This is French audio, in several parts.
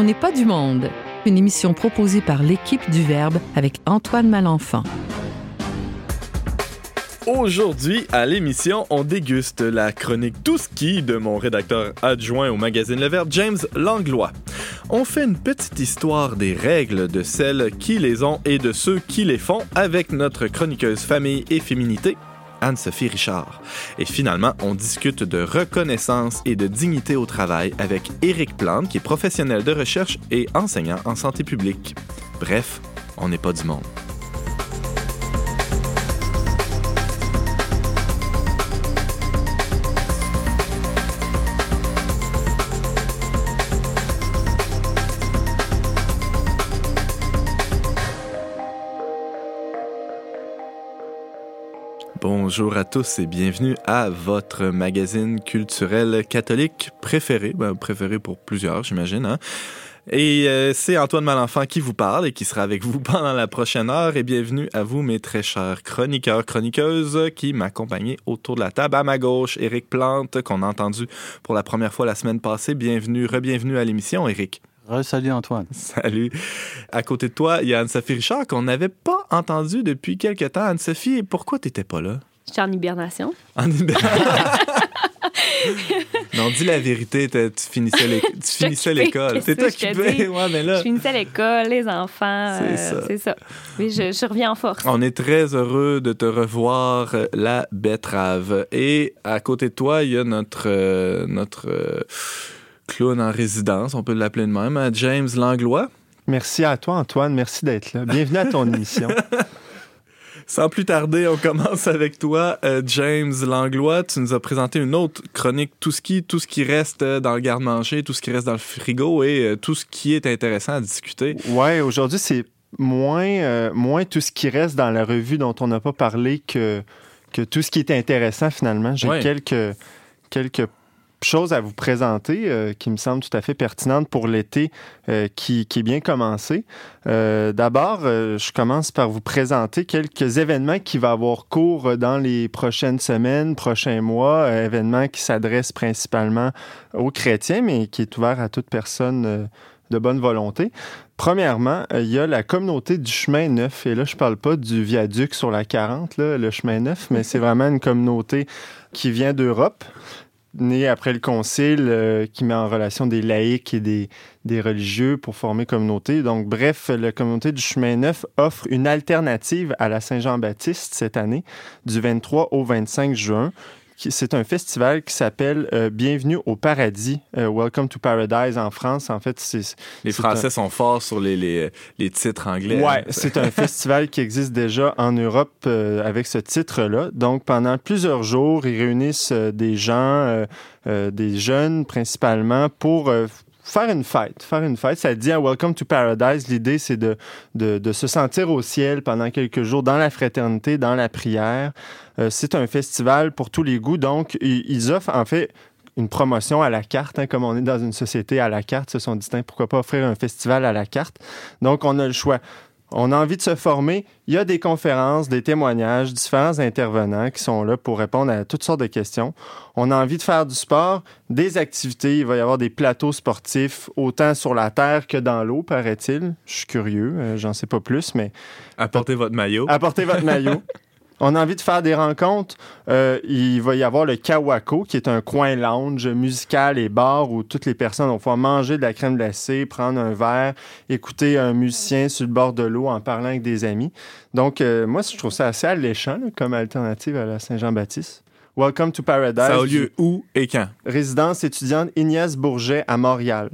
On n'est pas du monde, une émission proposée par l'équipe du Verbe avec Antoine Malenfant. Aujourd'hui, à l'émission, on déguste la chronique Tout ski de mon rédacteur adjoint au magazine Le Verbe, James Langlois. On fait une petite histoire des règles de celles qui les ont et de ceux qui les font avec notre chroniqueuse famille et féminité, Anne-Sophie Richard. Et finalement, on discute de reconnaissance et de dignité au travail avec Éric Plante, qui est professionnel de recherche et enseignant en santé publique. Bref, on n'est pas du monde. Bonjour à tous et bienvenue à votre magazine culturel catholique préféré, ben, préféré pour plusieurs, j'imagine. Hein? Et euh, c'est Antoine Malenfant qui vous parle et qui sera avec vous pendant la prochaine heure. Et bienvenue à vous, mes très chers chroniqueurs, chroniqueuses, qui m'accompagnaient autour de la table. À ma gauche, Éric Plante, qu'on a entendu pour la première fois la semaine passée. Bienvenue, re-bienvenue à l'émission, Éric. salut Antoine. Salut. À côté de toi, il y a Anne-Sophie Richard qu'on n'avait pas entendu depuis quelques temps. Anne-Sophie, pourquoi tu n'étais pas là? J'étais en hibernation. En hibernation. non, dis la vérité, tu finissais l'école. C'est toi qui ouais, mais là... Je finissais l'école, les enfants. C'est ça. Oui, je, je, reviens en force. On est très heureux de te revoir, la betterave. Et à côté de toi, il y a notre, euh, notre euh, clown en résidence, on peut l'appeler de même, hein, James Langlois. Merci à toi, Antoine. Merci d'être là. Bienvenue à ton émission. Sans plus tarder, on commence avec toi, euh, James Langlois. Tu nous as présenté une autre chronique, tout ce qui, tout ce qui reste euh, dans le garde-manger, tout ce qui reste dans le frigo et euh, tout ce qui est intéressant à discuter. Ouais, aujourd'hui, c'est moins, moins tout ce qui reste dans la revue dont on n'a pas parlé que, que tout ce qui est intéressant finalement. J'ai quelques, quelques chose à vous présenter euh, qui me semble tout à fait pertinente pour l'été euh, qui, est bien commencé. Euh, D'abord, je commence par vous présenter quelques événements qui vont avoir cours dans les prochaines semaines, prochains mois, événements qui s'adressent principalement aux chrétiens, mais qui est ouvert à toute personne de bonne volonté. Premièrement, il y a la communauté du chemin neuf. Et là, je parle pas du viaduc sur la 40, là, le chemin neuf, mais c'est vraiment une communauté qui vient d'Europe né après le concile euh, qui met en relation des laïcs et des, des religieux pour former communauté. Donc, bref, la communauté du chemin neuf offre une alternative à la Saint-Jean-Baptiste cette année, du 23 au 25 juin c'est un festival qui s'appelle euh, Bienvenue au paradis, euh, Welcome to Paradise en France. En fait, c'est les Français sont forts sur les, les, les titres anglais. Ouais, c'est un festival qui existe déjà en Europe euh, avec ce titre-là. Donc, pendant plusieurs jours, ils réunissent des gens, des jeunes principalement, pour faire une fête. Faire une fête, ça dit à Welcome to Paradise. L'idée, c'est de, de, de, se sentir au ciel pendant quelques jours dans la fraternité, dans la prière. Euh, c'est un festival pour tous les goûts. Donc, ils offrent en fait une promotion à la carte, hein, comme on est dans une société à la carte, se sont distincts. Pourquoi pas offrir un festival à la carte? Donc, on a le choix on a envie de se former. Il y a des conférences, des témoignages, différents intervenants qui sont là pour répondre à toutes sortes de questions. On a envie de faire du sport, des activités. Il va y avoir des plateaux sportifs, autant sur la terre que dans l'eau, paraît-il. Je suis curieux, euh, j'en sais pas plus, mais... Apportez votre maillot. Apportez votre maillot. On a envie de faire des rencontres. Euh, il va y avoir le Kawako, qui est un coin lounge musical et bar où toutes les personnes vont pouvoir manger de la crème glacée, prendre un verre, écouter un musicien sur le bord de l'eau en parlant avec des amis. Donc, euh, moi, je trouve ça assez alléchant comme alternative à la Saint-Jean-Baptiste. Welcome to Paradise. Ça a lieu où et quand? Résidence étudiante Ignace Bourget à Montréal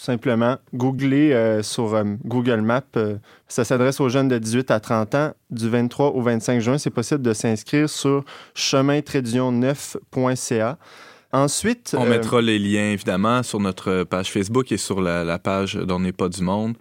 simplement. Googlez euh, sur euh, Google Maps. Euh, ça s'adresse aux jeunes de 18 à 30 ans. Du 23 au 25 juin, c'est possible de s'inscrire sur chemin-9.ca. Ensuite. On mettra les liens, évidemment, sur notre page Facebook et sur la, page d'On n'est pas du monde.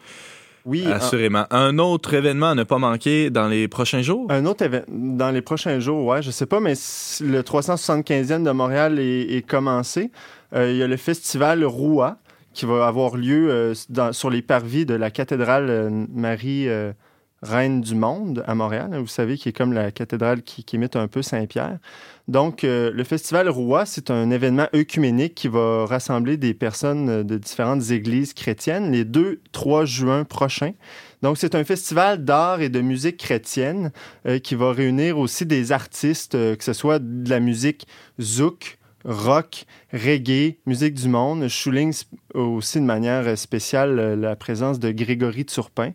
Oui. Assurément. Un autre événement à ne pas manquer dans les prochains jours? Un autre événement dans les prochains jours, ouais, je sais pas, mais le 375e de Montréal est, commencé. il y a le festival Roua qui va avoir lieu euh, sur les parvis de la cathédrale euh, Marie. Euh, Reine du Monde à Montréal, hein, vous savez, qui est comme la cathédrale qui, qui imite un peu Saint-Pierre. Donc, le festival Roua, c'est un événement œcuménique qui va rassembler des personnes de différentes églises chrétiennes les 2-3 juin prochains. Donc, c'est un festival d'art et de musique chrétienne qui va réunir aussi des artistes, que ce soit de la musique zouk, rock, reggae, musique du monde. Je aussi de manière spéciale la présence de Grégory Turpin,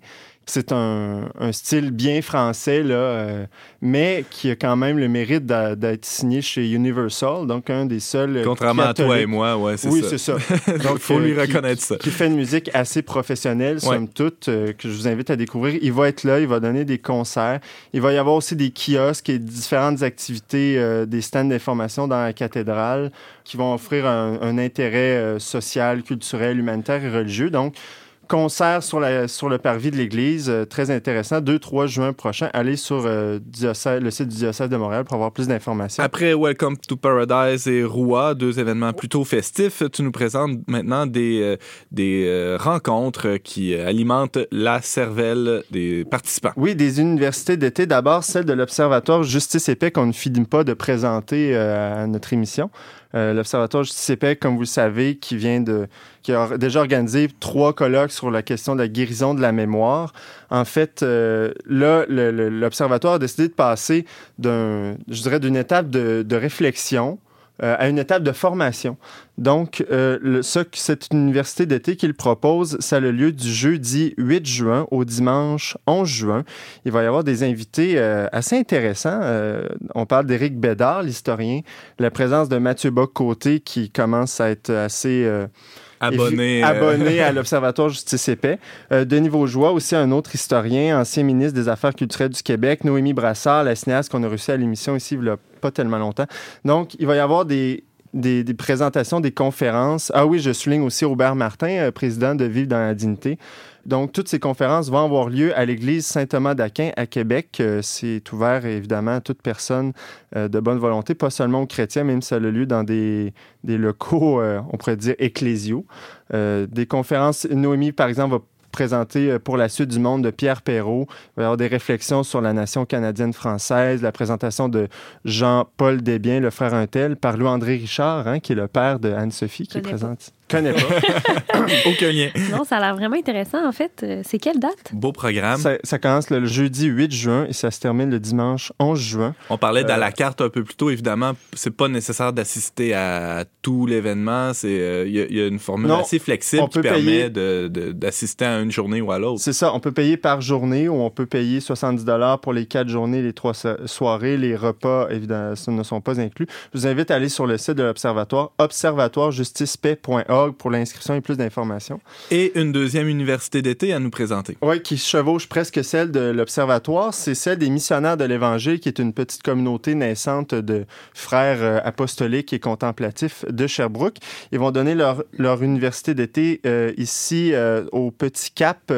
c'est un, style bien français, là, euh, mais qui a quand même le mérite d'être signé chez Universal, donc un des seuls. Euh, Contrairement à toi et moi, ouais, c'est ça. Oui, c'est ça. donc, il faut lui euh, reconnaître ça. Qui fait une musique assez professionnelle, somme toute, que je vous invite à découvrir. Il va être là, il va donner des concerts. Il va y avoir aussi des kiosques et différentes activités, des stands d'information dans la cathédrale qui vont offrir un, un intérêt social, culturel, humanitaire et religieux. Donc, concert sur, la, sur le parvis de l'église, euh, très intéressant, 2-3 juin prochain. Allez sur euh, le site du diocèse de Montréal pour avoir plus d'informations. Après Welcome to Paradise et Roua, deux événements plutôt festifs, tu nous présentes maintenant des, euh, des rencontres qui alimentent la cervelle des participants. Oui, des universités d'été. D'abord, celle de l'Observatoire Justice et Paix qu'on ne finit pas de présenter à notre émission. Euh, L'Observatoire Justice comme vous le savez, qui vient de, qui a déjà organisé trois colloques sur la question de la guérison de la mémoire. En fait, euh, là, l'Observatoire a décidé de passer d'un, je dirais, d'une étape de, de réflexion euh, à une étape de formation. Donc, euh, ce, cette université d'été qu'il propose, ça a le lieu du jeudi 8 juin au dimanche 11 juin. Il va y avoir des invités euh, assez intéressants. on parle d'Éric Bédard, l'historien, la présence de Mathieu Bock-Côté qui commence à être assez abonné, abonné à l'Observatoire Justice et Paix. Denis Vaugeois, aussi un autre historien, ancien ministre des Affaires culturelles du Québec. Noémie Brassard, la cinéaste qu'on a reçue à l'émission ici il y a pas tellement longtemps. Donc, il va y avoir des, des, présentations, des conférences. Ah oui, je souligne aussi Robert Martin, euh, président de Vivre dans la dignité. Donc, toutes ces conférences vont avoir lieu à l'église Saint-Thomas d'Aquin à Québec. Euh, c'est ouvert évidemment à toute personne euh, de bonne volonté, pas seulement aux chrétiens, même si ça a lieu dans des, des locaux, on pourrait dire, ecclésiaux. des conférences, Noémie, par exemple, va présenté euh, pour la suite du monde de Pierre Perrault. Il va y avoir des réflexions sur la nation canadienne-française, la présentation de Jean-Paul Desbiens, le frère Untel, par Louis-André Richard, hein, qui est le père de Anne-Sophie, qui est présente connais pas. Aucun lien. Non, ça a l'air vraiment intéressant, en fait. Euh, c'est quelle date? Beau programme. Ça, commence le jeudi 8 juin et ça se termine le dimanche 11 juin. On parlait de la euh, carte un peu plus tôt. Évidemment, c'est pas nécessaire d'assister à tout l'événement. Il euh, y, a une formule assez flexible qui permet d'assister à une journée ou à l'autre. C'est ça. On peut payer par journée ou on peut payer 70 pour les quatre journées, les trois soirées. Les repas, évidemment, ne sont pas inclus. Je vous invite à aller sur le site de l'Observatoire, observatoirejusticepaix.org pour l'inscription et plus d'informations. Et une deuxième université d'été à nous présenter. Oui, qui chevauche presque celle de l'Observatoire. C'est celle des missionnaires de l'Évangile, qui est une petite communauté naissante de frères euh, apostoliques et contemplatifs de Sherbrooke. Ils vont donner leur, leur université d'été euh, ici euh, au Petit Cap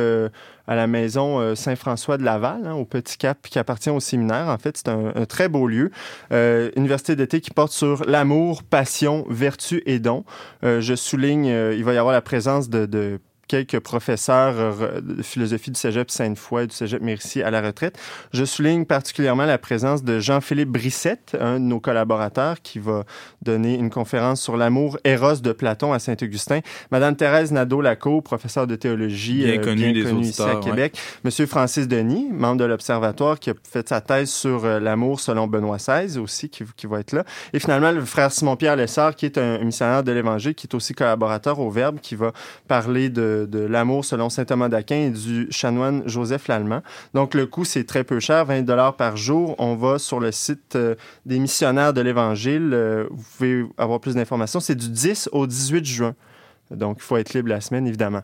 à la maison euh, Saint-François de Laval, hein, au Petit Cap, qui appartient au séminaire. En fait, c'est un, très beau lieu. Euh, université d'été qui porte sur l'amour, passion, vertu et don. Euh, je souligne, il va y avoir la présence de, de quelques professeurs euh, de philosophie du Cégep Sainte-Foy et du Cégep Mercier à la retraite. Je souligne particulièrement la présence de Jean-Philippe Brissette, un de nos collaborateurs, qui va donner une conférence sur l'amour éros de Platon à Saint-Augustin. Madame Thérèse Nadeau-Laco, professeure de théologie, bien, euh, connue, ici à Québec. Monsieur Francis Denis, membre de l'Observatoire, qui a fait sa thèse sur euh, l'amour selon Benoît XVI aussi, qui, qui, va être là. Et finalement, le frère Simon-Pierre Lessard, qui est un missionnaire de l'Évangile, qui est aussi collaborateur au Verbe, qui va parler de de, l'amour selon saint Thomas d'Aquin et du chanoine Joseph Lallemand. Donc, le coût, c'est très peu cher, 20 dollars par jour. On va sur le site euh, des missionnaires de l'Évangile. Euh, vous pouvez avoir plus d'informations. C'est du 10 au 18 juin. Donc, il faut être libre la semaine, évidemment.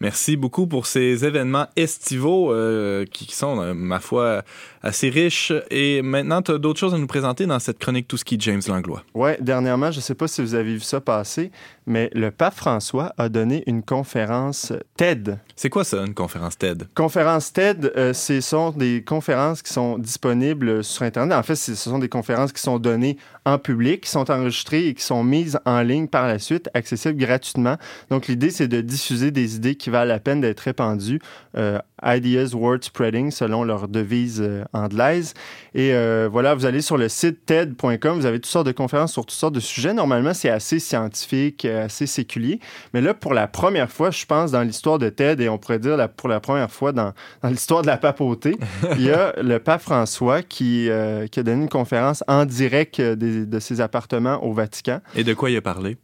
Merci beaucoup pour ces événements estivaux euh, qui, sont, ma foi, assez riches. Et maintenant, tu as d'autres choses à nous présenter dans cette chronique Tout ski James Langlois. Oui, dernièrement, je ne sais pas si vous avez vu ça passer, mais le pape François a donné une conférence TED. C'est quoi ça, une conférence TED? Conférence TED, euh, ce sont des conférences qui sont disponibles sur Internet. En fait, ce sont des conférences qui sont données en public, qui sont enregistrées et qui sont mises en ligne par la suite, accessibles gratuitement. Donc, l'idée, c'est de diffuser des idées qui valent la peine d'être répandus. Euh, Ideas Word Spreading, selon leur devise euh, anglaise. Et euh, voilà, vous allez sur le site TED.com, vous avez toutes sortes de conférences sur toutes sortes de sujets. Normalement, c'est assez scientifique, assez séculier. Mais là, pour la première fois, je pense, dans l'histoire de TED, et on pourrait dire pour la première fois dans, dans l'histoire de la papauté, il y a le pape François qui, qui a donné une conférence en direct de ses appartements au Vatican. Et de quoi il a parlé?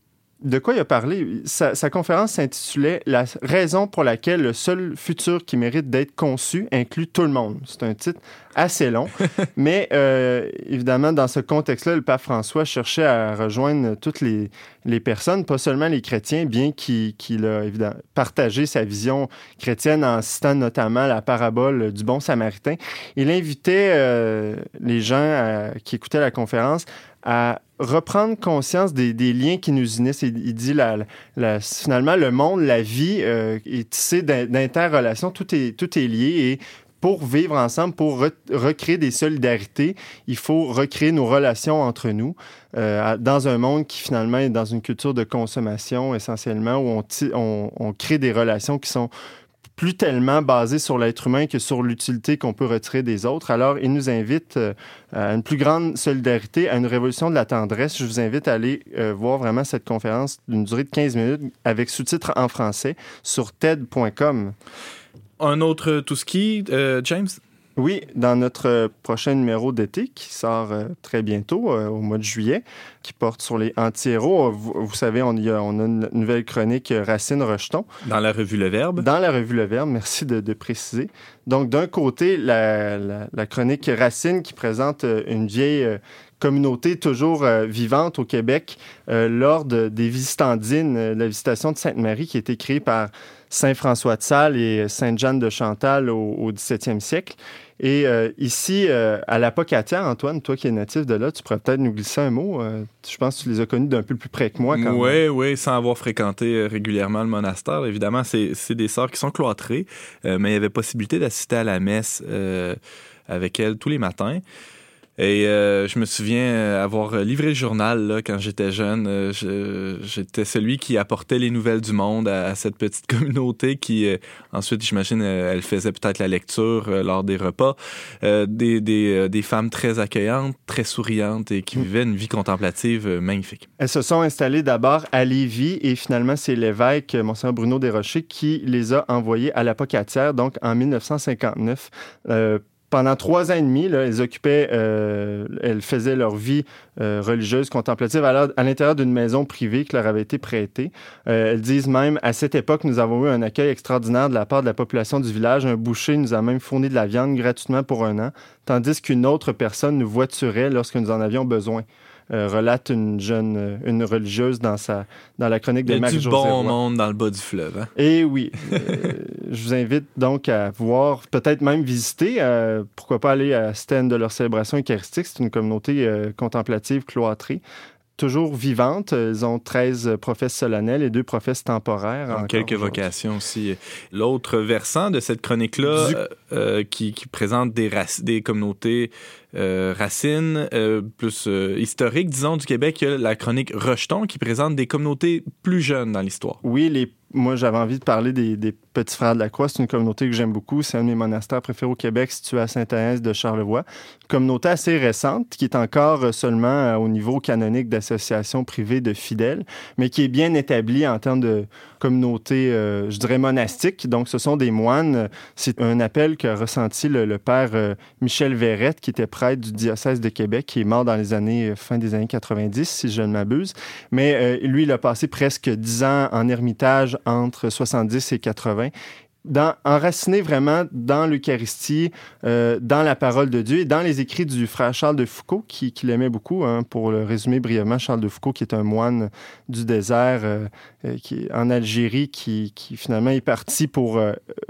De quoi il a parlé? Sa, conférence s'intitulait La raison pour laquelle le seul futur qui mérite d'être conçu inclut tout le monde. C'est un titre assez long, mais euh, évidemment, dans ce contexte-là, le pape François cherchait à rejoindre toutes les, les personnes, pas seulement les chrétiens, bien qu'il a évidemment partagé sa vision chrétienne en citant notamment la parabole du bon samaritain. Il invitait euh, les gens qui écoutaient la conférence à reprendre conscience des, liens qui nous unissent. Il, dit la, finalement, le monde, la vie euh, est tissé d'interrelations, tout est, tout est lié et pour vivre ensemble, pour recréer des solidarités, il faut recréer nos relations entre nous euh, dans un monde qui finalement est dans une culture de consommation essentiellement, où on, crée des relations qui sont plus tellement basé sur l'être humain que sur l'utilité qu'on peut retirer des autres. Alors, il nous invite euh, à une plus grande solidarité, à une révolution de la tendresse. Je vous invite à aller euh, voir vraiment cette conférence d'une durée de 15 minutes avec sous-titres en français sur TED.com. Un autre tout ski, euh, James? Oui, dans notre prochain numéro d'été qui sort très bientôt, au mois de juillet, qui porte sur les anti-héros. Vous, savez, on, a, on a une nouvelle chronique euh, Racine-Rejeton. Dans la revue Le Verbe. Dans la revue Le Verbe, merci de, préciser. Donc, d'un côté, la, chronique Racine qui présente euh, une vieille euh, communauté toujours vivante au Québec, l'ordre des visitandines, la visitation de Sainte-Marie qui a été créée par Saint François de Sales et Sainte Jeanne de Chantal au, au 17e siècle. Et euh, ici, euh, à la Antoine, toi qui es natif de là, tu pourrais peut-être nous glisser un mot. Euh, je pense que tu les as connus d'un peu plus près que moi. Oui, oui, sans avoir fréquenté régulièrement le monastère. Évidemment, c'est des sœurs qui sont cloîtrées, mais il y avait possibilité d'assister à la messe avec elles tous les matins. Et euh, je me souviens euh, avoir livré le journal là, quand j'étais jeune. Euh, j'étais celui qui apportait les nouvelles du monde à, cette petite communauté qui, ensuite, j'imagine, elle faisait peut-être la lecture lors des repas. Des, des, des, femmes très accueillantes, très souriantes et qui mm. vivaient une vie contemplative magnifique. Elles se sont installées d'abord à Lévis et finalement, c'est l'évêque, Monseigneur Bruno Desrochers, qui les a envoyées à la Pocatière, donc en 1959 pendant trois ans et demi, là, elles occupaient, euh, elles faisaient leur vie euh, religieuse contemplative à, l'intérieur d'une maison privée qui leur avait été prêtée. Euh, elles disent même, à cette époque, nous avons eu un accueil extraordinaire de la part de la population du village. Un boucher nous a même fourni de la viande gratuitement pour un an, tandis qu'une autre personne nous voiturait lorsque nous en avions besoin. Euh, relate une jeune, euh, une religieuse dans, sa, dans la chronique de Marie-Josée du bon monde dans le bas du fleuve. Hein? Et oui. Euh, je vous invite donc à voir, peut-être même visiter, pourquoi pas aller à Sten de leur célébration eucharistique. C'est une communauté contemplative cloîtrée toujours vivantes. Ils ont 13 professes solennelles et deux professes temporaires. quelques vocations aussi. L'autre versant de cette chronique-là, qui, qui, présente des, des communautés euh, racines euh, plus euh, historiques, disons, du Québec, il y a la chronique Rejeton qui présente des communautés plus jeunes dans l'histoire. Oui, les moi, j'avais envie de parler des, des, Petits Frères de la Croix. C'est une communauté que j'aime beaucoup. C'est un de mes monastères préférés au Québec, situé à Sainte-Agnès de Charlevoix. Communauté assez récente, qui est encore euh, seulement euh, au niveau canonique d'associations privées de fidèles, mais qui est bien établie en termes de communauté, euh, je dirais, monastique. Donc, ce sont des moines. C'est un appel qu'a ressenti le, père Michel Verrette, qui était prêtre du diocèse de Québec, qui est mort dans les années, fin des années 90, si je ne m'abuse. Mais lui, il a passé presque dix ans en ermitage entre 70 et 80 Right. Dans, enraciné vraiment dans l'Eucharistie, euh, dans la parole de Dieu et dans les écrits du frère Charles de Foucault, qui, qui l'aimait beaucoup. Hein, pour le résumer brièvement, Charles de Foucault, qui est un moine du désert euh, euh, qui en Algérie, qui, qui, finalement est parti pour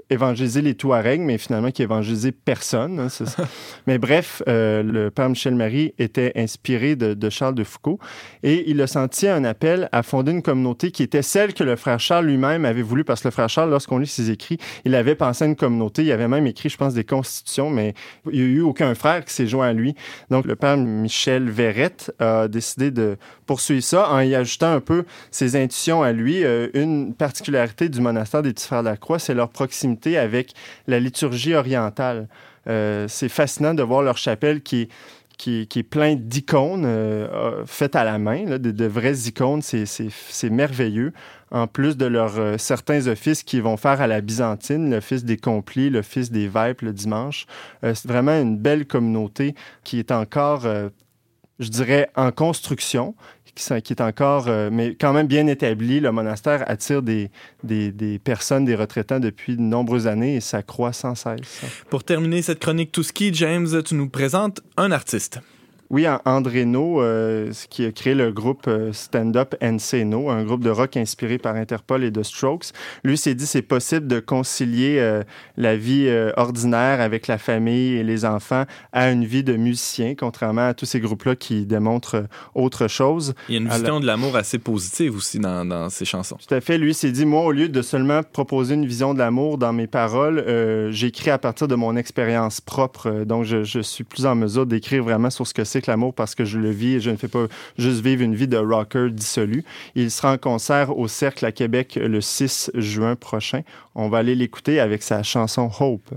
évangéliser les Touaregs, mais finalement qui évangélisait personne. Hein, mais bref, le père Michel Marie était inspiré de, de, Charles de Foucault et il a senti un appel à fonder une communauté qui était celle que le frère Charles lui-même avait voulu, parce que le frère Charles, lorsqu'on lit ses écrits, Il avait pensé à une communauté. Il avait même écrit, je pense, des constitutions, mais il n'y a eu aucun frère qui s'est joint à lui. Donc, le père Michel Verrette a décidé de poursuivre ça en y ajoutant un peu ses intuitions à lui. Euh, une particularité du monastère des Petits Frères de la Croix, c'est leur proximité avec la liturgie orientale. Euh, c'est fascinant de voir leur chapelle qui est qui, est plein d'icônes euh, faites à la main, de, vraies icônes. C'est merveilleux. En plus de leurs euh, certains offices qu'ils vont faire à la byzantine, l'office des complis, l'office des vêpres le dimanche. Euh, c'est vraiment une belle communauté qui est encore, je dirais, en construction qui, est encore, euh, mais quand même bien établi. Le monastère attire des, des, personnes, des retraitants depuis de nombreuses années et ça croît sans cesse. Pour terminer cette chronique tout ski, James, tu nous présentes un artiste. Oui, André No, euh, qui a créé le groupe euh, Stand Up and Say No, un groupe de rock inspiré par Interpol et The Strokes. Lui s'est dit c'est possible de concilier euh, la vie ordinaire avec la famille et les enfants à une vie de musicien, contrairement à tous ces groupes-là qui démontrent autre chose. Il y a une vision de l'amour assez positive aussi dans, dans ses chansons. Tout à fait. Lui s'est dit moi, au lieu de seulement proposer une vision de l'amour dans mes paroles, j'écris à partir de mon expérience propre. donc, je, je suis plus en mesure d'écrire vraiment sur ce que c'est l'amour parce que je le vis et je ne fais pas juste vivre une vie de rocker dissolu. Il sera en concert au Cercle à Québec le 6 juin prochain. On va aller l'écouter avec sa chanson Hope.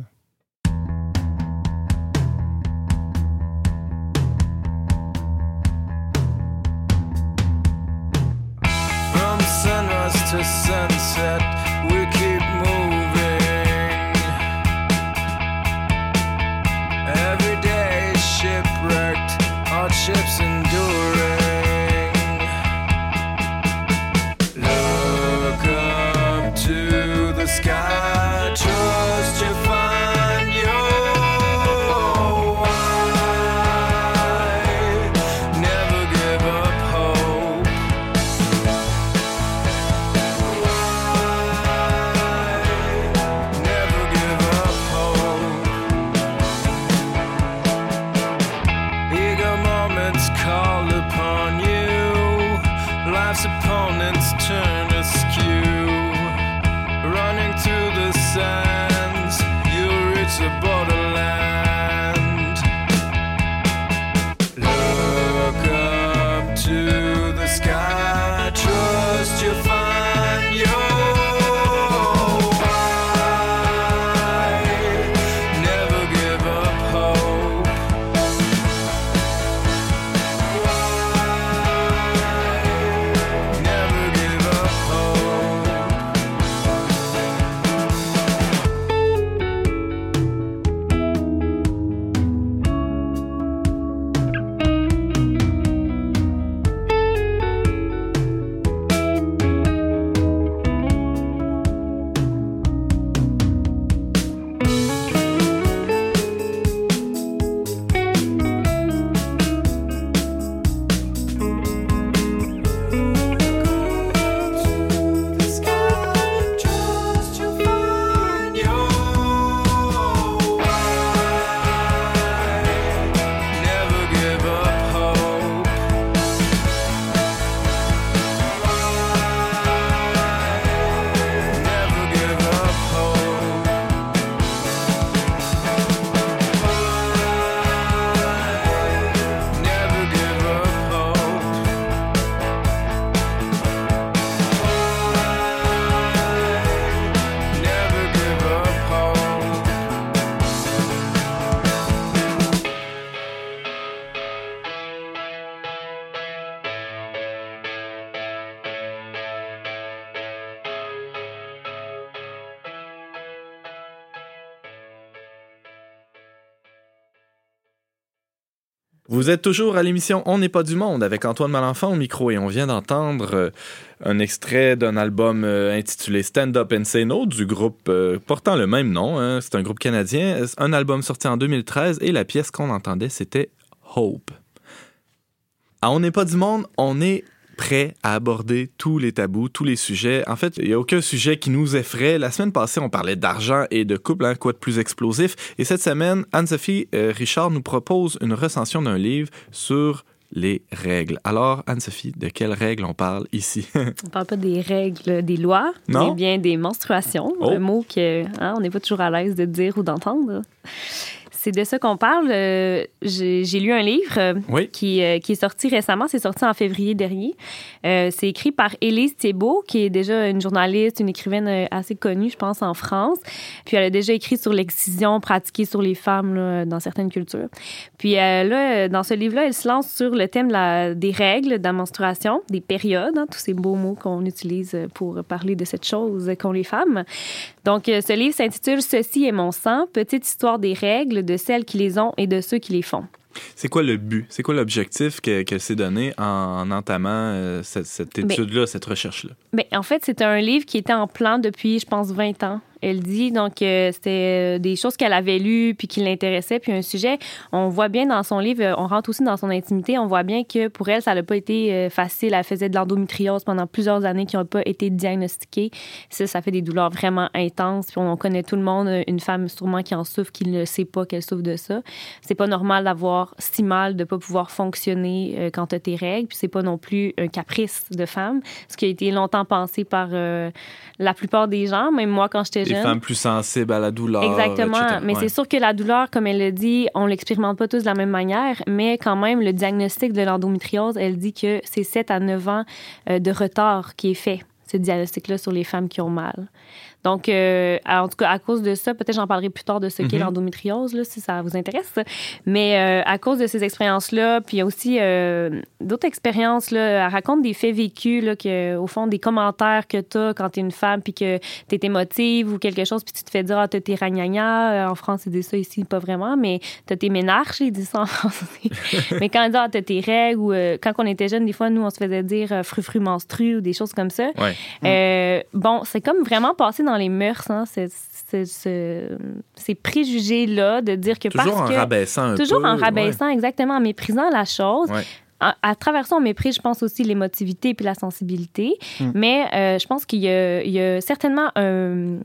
Vous êtes toujours à l'émission On n'est pas du monde avec Antoine Malenfant au micro et on vient d'entendre euh, un extrait d'un album euh, intitulé Stand Up and Say No du groupe euh, portant le même nom. Hein. C'est un groupe canadien. Un album sorti en 2013 et la pièce qu'on entendait c'était Hope. À On n'est pas du monde, on est prêt à aborder tous les tabous, tous les sujets. En fait, il n'y a aucun sujet qui nous effraie. La semaine passée, on parlait d'argent et de couple, hein, quoi de plus explosif? Et cette semaine, Anne-Sophie euh, Richard nous propose une recension d'un livre sur les règles. Alors, Anne-Sophie, de quelles règles on parle ici? on parle pas des règles des lois, mais bien des menstruations, oh. un mot que hein, on n'est pas toujours à l'aise de dire ou d'entendre c'est de ça qu'on parle. Euh, j'ai lu un livre euh, qui, euh, qui, est sorti récemment. C'est sorti en février dernier. c'est écrit par Élise Thibault, qui est déjà une journaliste, une écrivaine assez connue, je pense, en France. Puis elle a déjà écrit sur l'excision pratiquée sur les femmes dans certaines cultures. Puis là, dans ce livre-là, elle se lance sur le thème la, des règles de la menstruation, des périodes, hein, tous ces beaux mots qu'on utilise pour parler de cette chose qu'ont les femmes. Donc, ce livre s'intitule Ceci est mon sang, petite histoire des règles de celles qui les ont et de ceux qui les font. C'est quoi le but? C'est quoi l'objectif qu'elle s'est donné en entamant euh, cette, ben étude-là, cette recherche-là? Bien, en fait, c'est un livre qui était en plan depuis, je pense, 20 ans elle dit. Donc, euh, c'était euh, des choses qu'elle avait lues puis qui l'intéressaient. Puis un sujet, on voit bien dans son livre, euh, on rentre aussi dans son intimité, on voit bien que pour elle, ça n'a pas été facile. Elle faisait de l'endométriose pendant plusieurs années qui n'ont pas été diagnostiquées. Ça, ça fait des douleurs vraiment intenses. Puis on connaît tout le monde, une femme sûrement qui en souffre, qui ne sait pas qu'elle souffre de ça. C'est pas normal d'avoir si mal, de pas pouvoir fonctionner quand tu tes règles. Puis c'est pas non plus un caprice de femme, ce qui a été longtemps pensé par la plupart des gens. Même moi, quand j'étais les femmes plus sensibles à la douleur. Exactement. Mais c'est sûr que la douleur, comme elle le dit, on l'expérimente pas tous de la même manière, mais quand même, le diagnostic de l'endométriose, elle dit que c'est 7 à 9 ans euh, de retard qui est fait, ce diagnostic-là, sur les femmes qui ont mal. Donc, euh, en tout cas, à cause de ça, peut-être j'en parlerai plus tard de ce qu'est mhm. l'endométriose, là, si ça vous intéresse. Mais euh, à cause de ces expériences-là, puis il y a aussi euh, d'autres expériences, là, elle raconte des faits vécus, là, que, au fond, des commentaires que tu as quand tu es une femme, puis que tu es émotive ou quelque chose, puis tu te fais dire, ah, t'as tes ragnagnas. En France, ils disent ça ici, pas vraiment, mais t'as tes ménarches, ils disent ça en France mais quand ils disent, ah, t'as tes règles, ou quand on était jeunes, des fois, nous, on se faisait dire fru-fru menstru ou des choses comme ça. bon, c'est comme vraiment passé dans les mœurs, hein, ces préjugés-là de dire que toujours parce en rabaissant un toujours en rabaissant exactement en méprisant la chose à, travers ça on méprise je pense aussi l'émotivité puis la sensibilité hmm. mais euh, je pense qu'il y, a certainement un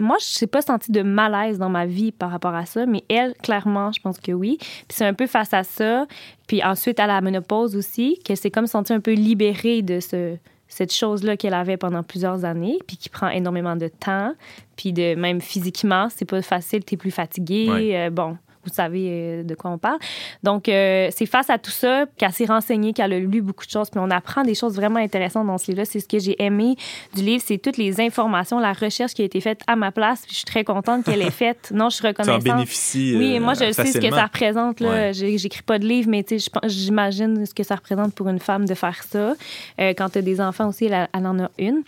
moi, je n'ai pas senti de malaise dans ma vie par rapport à ça, mais elle, clairement, je pense que oui. Puis c'est un peu face à ça. Puis ensuite, à la ménopause aussi, qu'elle s'est comme sentie un peu libérée de ce, cette chose-là qu'elle avait pendant plusieurs années, puis qui prend énormément de temps, puis de même physiquement, c'est pas facile, tu es plus fatigué. Euh, bon, vous savez euh, de quoi on parle. Donc, euh, c'est face à tout ça qu'elle s'est renseignée, qu'elle a lu beaucoup de choses, puis on apprend des choses vraiment intéressantes dans ce livre-là. C'est ce que j'ai aimé du livre, c'est toutes les informations, la recherche qui a été faite à ma place, puis je suis très contente qu'elle ait faite. Non, je suis reconnaissante. Tu en bénéficies Oui, moi, je sais ce que ça représente. Là. J'écris pas de livre, mais j'imagine ce que ça représente pour une femme de faire ça. Euh, quand tu as des enfants aussi, elle, en a une.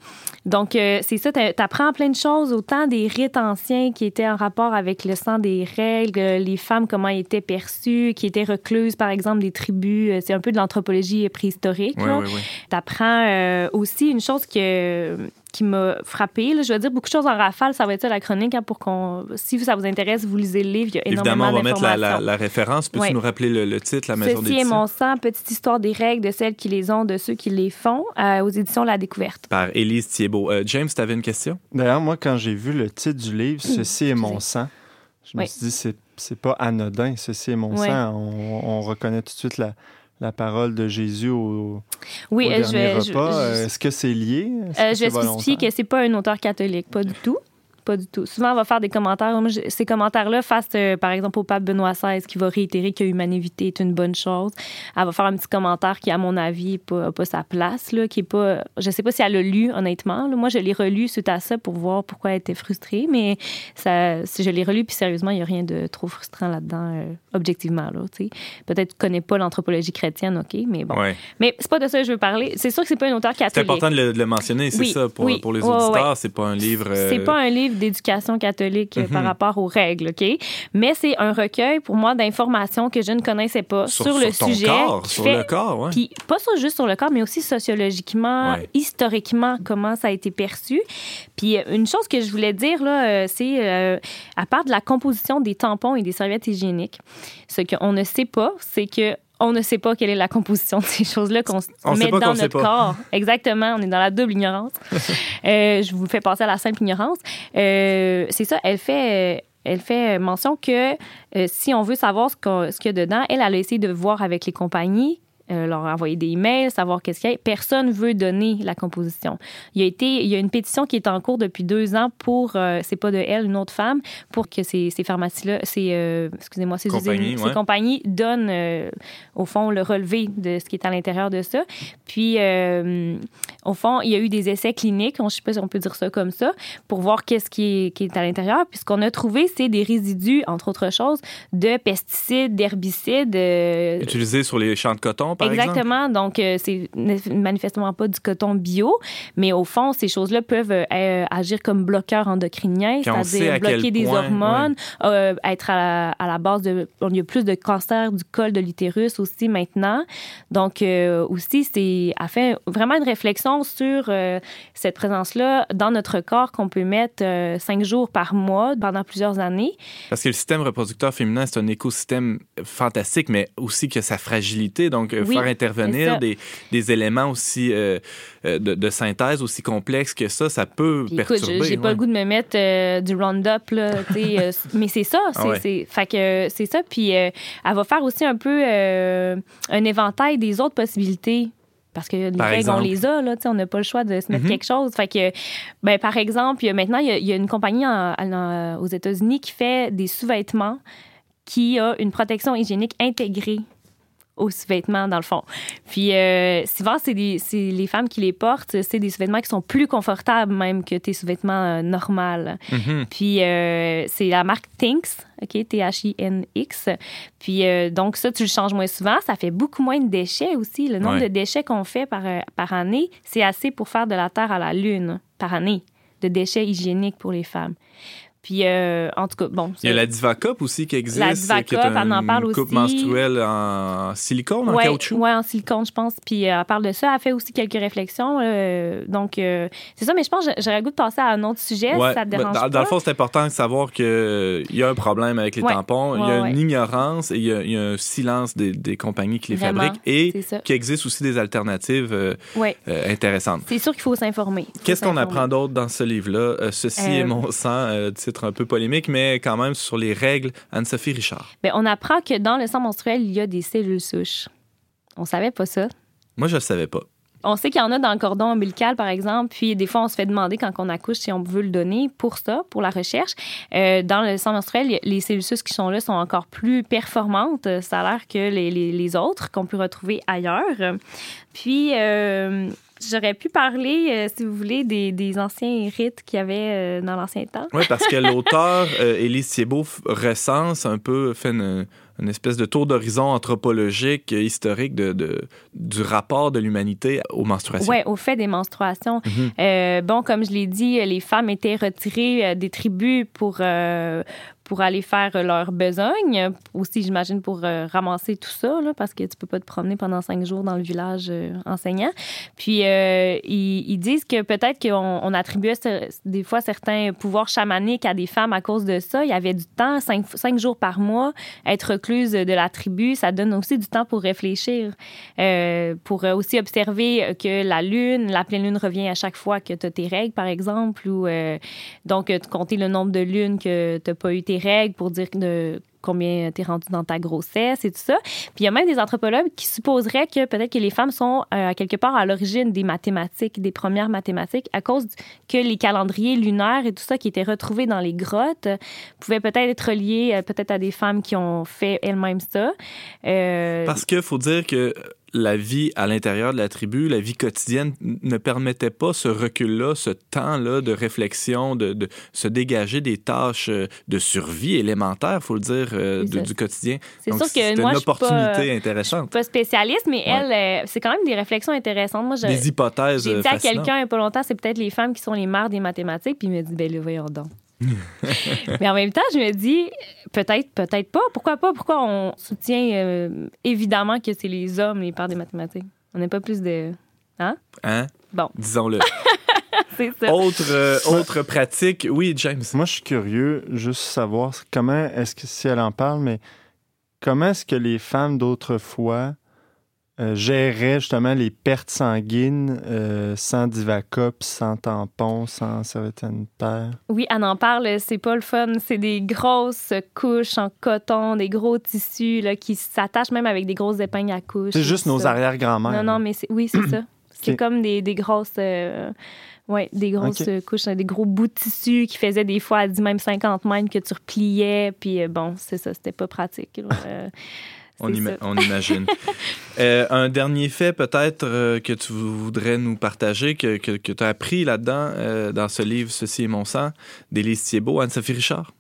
Donc, c'est ça, tu apprends plein de choses, autant des rites anciens qui étaient en rapport avec le sang des règles, les femmes, comment elles étaient perçues, qui étaient recluses, par exemple, des tribus. Euh, c'est un peu de l'anthropologie préhistorique. Oui, oui, oui. Tu apprends euh, aussi une chose que qui m'a frappé. Je vais dire beaucoup de choses en rafale. Ça va être ça la chronique hein, pour qu'on. Si ça vous intéresse, vous lisez le livre. Il y a énormément Évidemment, on va mettre la, la, référence. Peux-tu nous rappeler le, titre, la maison Ceci est mon sang, petite histoire des règles de celles qui les ont, de ceux qui les font, euh, aux éditions La Découverte. Par Élise Thiebaud. James, tu avais une question? D'ailleurs, moi, quand j'ai vu le titre du livre, Ceci est mon sang, je me suis dit, c'est c'est pas anodin, ceci est mon sang. On, reconnaît tout de suite la, la parole de Jésus au, oui, euh, dernier repas. Est-ce que c'est lié? Euh, je vais spécifier que c'est pas un auteur catholique, pas du tout. Pas du tout. Souvent, on va faire des commentaires. ces commentaires-là face, euh, par exemple, au pape Benoît XVI qui va réitérer que l'humanité est une bonne chose. Elle va faire un petit commentaire qui, à mon avis, n'a pas, sa place, là, qui est pas... Je sais pas si elle l'a lu, honnêtement. Moi, je l'ai relu suite à ça pour voir pourquoi elle était frustrée, mais ça, si je l'ai relu, puis sérieusement, il n'y a rien de trop frustrant là-dedans, euh, objectivement. Là, Peut-être que tu connais pas l'anthropologie chrétienne, OK, mais bon. Mais c'est pas de ça que je veux parler. C'est sûr que c'est pas un auteur catholique. C'est important de le, mentionner, c'est ça, pour, pour les auditeurs. c'est pas un livre... C'est pas un livre d'éducation catholique euh, par mhm. rapport aux règles, OK? Mais c'est un recueil pour moi d'informations que je ne connaissais pas sur, le sur sujet. Corps, sur le corps, ouais. Puis pas juste sur le corps, mais aussi sociologiquement, historiquement, comment ça a été perçu. Puis euh, une chose que je voulais dire, là, euh, c'est à part de la composition des tampons et des serviettes hygiéniques, ce qu'on ne sait pas, c'est que on ne sait pas quelle est la composition de ces choses-là qu'on met dans notre corps. Exactement, on est dans la double ignorance. euh, je vous fais passer à la simple ignorance. Euh, c'est ça, elle fait elle fait mention que euh, si on veut savoir ce qu'il y a dedans, elle, elle a essayé de voir avec les compagnies euh, leur envoyer des emails, savoir qu'est-ce qu'il y a. Personne veut donner la composition. Il y a été, il y a une pétition qui est en cours depuis deux ans pour, euh, c'est pas de elle, une autre femme, pour que ces, ces pharmacies-là, ces, euh, excusez-moi, ces, compagnies, ces compagnies donnent, au fond, le relevé de ce qui est à l'intérieur de ça. Puis, au fond, il y a eu des essais cliniques, je sais pas si on peut dire ça comme ça, pour voir qu'est-ce qui est, qui est à l'intérieur. Puis, ce qu'on a trouvé, c'est des résidus, entre autres choses, de pesticides, d'herbicides. Utilisés sur les champs de coton Exactement. Donc, euh, c'est manifestement pas du coton bio, mais au fond, ces choses-là peuvent euh, agir comme bloqueurs endocriniens, c'est-à-dire bloquer des hormones, euh, être à la, base de. Il y a plus de cancer du col de l'utérus aussi maintenant. Donc, aussi, c'est fait vraiment une réflexion sur cette présence-là dans notre corps qu'on peut mettre cinq jours par mois pendant plusieurs années. Parce que le système reproducteur féminin, c'est un écosystème fantastique, mais aussi que sa fragilité. Donc, faire intervenir des, des, éléments aussi euh, euh, de, de, synthèse aussi complexes que ça, ça peut Puis, perturber. Écoute, j'ai pas le goût de me mettre euh, du Roundup, là, mais c'est ça. C'est, fait que c'est ça. Puis elle va faire aussi un peu un éventail des autres possibilités parce que les règles, on les a, là, on n'a pas le choix de se mettre mm-hmm. quelque chose. Fait que, ben, par exemple, maintenant, il y, a une compagnie aux États-Unis qui fait des sous-vêtements qui a une protection hygiénique intégrée aux sous-vêtements, dans le fond. Puis euh, souvent, c'est les femmes qui les portent, c'est des sous-vêtements qui sont plus confortables même que tes sous-vêtements euh, normaux. Mm-hmm. Puis euh, c'est la marque Thinx, OK, T-H-I-N-X. Puis euh, donc ça, tu le changes moins souvent. Ça fait beaucoup moins de déchets aussi. Le nombre de déchets qu'on fait par, par année, c'est assez pour faire de la Terre à la Lune par année de déchets hygiéniques pour les femmes. Puis, euh, en tout cas, bon. Il y a la Diva Cup aussi qui existe. La Diva Cup, on en parle coupe menstruelle en silicone, en caoutchouc. Oui, en silicone, je pense. Puis, euh, elle parle de ça. Elle fait aussi quelques réflexions. Euh, donc, c'est ça. Mais je pense que j'aurais goût de passer à un autre sujet, si ça te dérange dans, pas. Dans le fond, c'est important de savoir qu'il y a un problème avec les tampons. il y a une ignorance et il y a, un silence des, des, compagnies qui les fabriquent et qu'il existe aussi des alternatives intéressantes. C'est sûr qu'il faut s'informer. Qu'est-ce qu'on apprend d'autre dans ce livre-là? Ceci est mon sang, un peu polémique, mais quand même sur les règles. Anne-Sophie Richard. Bien, on apprend que dans le sang menstruel, il y a des cellules souches. On savait pas ça. Moi, je ne savais pas. On sait qu'il y en a dans le cordon ombilical, par exemple, puis des fois, on se fait demander quand on accouche si on veut le donner pour ça, pour la recherche. Euh, dans le sang menstruel, les cellules souches qui sont là sont encore plus performantes, ça a l'air que les, les, autres qu'on peut retrouver ailleurs. Puis, euh, J'aurais pu parler, euh, si vous voulez, des, des anciens rites qu'il y avait euh, dans l'ancien temps. Oui, parce que l'auteur, euh, Élise Thiebaud, recense un peu, fait une, une espèce de tour d'horizon anthropologique, historique de, de, du rapport de l'humanité aux menstruations. Oui, au fait des menstruations. Mhm. bon, comme je l'ai dit, les femmes étaient retirées des tribus pour, pour aller faire leurs besognes. Aussi, j'imagine, pour euh, ramasser tout ça, parce que tu peux pas te promener pendant cinq jours dans le village euh, enseignant. Puis, euh, ils, disent que peut-être qu'on on attribuait des fois certains pouvoirs chamaniques à des femmes à cause de ça. Il y avait du temps, cinq, cinq jours par mois, être recluse de la tribu, ça donne aussi du temps pour réfléchir, pour aussi observer que la lune, la pleine lune revient à chaque fois que tu as tes règles, par exemple, ou donc compter le nombre de lunes que tu n'as pas eu tes règles pour dire de combien tu es rendu dans ta grossesse et tout ça. Puis il y a même des anthropologues qui supposeraient que peut-être que les femmes sont euh, quelque part à l'origine des mathématiques, des premières mathématiques, à cause que les calendriers lunaires et tout ça qui étaient retrouvés dans les grottes pouvaient peut-être être liés euh, peut-être à des femmes qui ont fait elles-mêmes ça. Euh, Parce qu'il faut dire que la vie à l'intérieur de la tribu, la vie quotidienne ne permettait pas ce recul-là, ce temps-là de réflexion, de, de, se dégager des tâches euh, de survie élémentaire, faut le dire, euh, du quotidien. C'est sûr que moi, une opportunité intéressante. Je suis pas spécialiste, mais elle, euh, c'est quand même des réflexions intéressantes. Moi, des hypothèses. J'ai dit à quelqu'un il n'y a pas longtemps, c'est peut-être les femmes qui sont les mères des mathématiques, puis il me dit, ben le voyons donc. Mais en même temps, je me dis, peut-être, peut-être pas. Pourquoi pas? Pourquoi on soutient euh, évidemment que c'est les hommes, les pères des mathématiques? On n'a pas plus de. Hein? Hein? Bon. Disons-le. c'est ça. Autre, euh, autre pratique. Oui, James. Moi, je suis curieux, juste savoir comment est-ce que, si elle en parle, mais comment est-ce que les femmes d'autrefois euh, gérait justement les pertes sanguines euh, sans Divacop, sans tampon, sans serviette sanitaire. Oui, elle en parle, c'est pas le fun. C'est des grosses couches en coton, des gros tissus là, qui s'attachent même avec des grosses épingles à couches. C'est juste nos arrière-grand-mères. Non, non, mais oui, c'est ça. C'est comme des, des grosses. Euh, ouais, des grosses couches, des gros bouts de tissu qui faisaient des fois, elle dit même 50 mètres que tu repliais. Puis bon, c'est ça, c'était pas pratique. On, imagine. Euh, un dernier fait peut-être euh, que tu voudrais nous partager, que, que, tu as appris là-dedans, euh, dans ce livre Ceci est mon sang, d'Élise Thiebaud, Anne-Sophie Richard?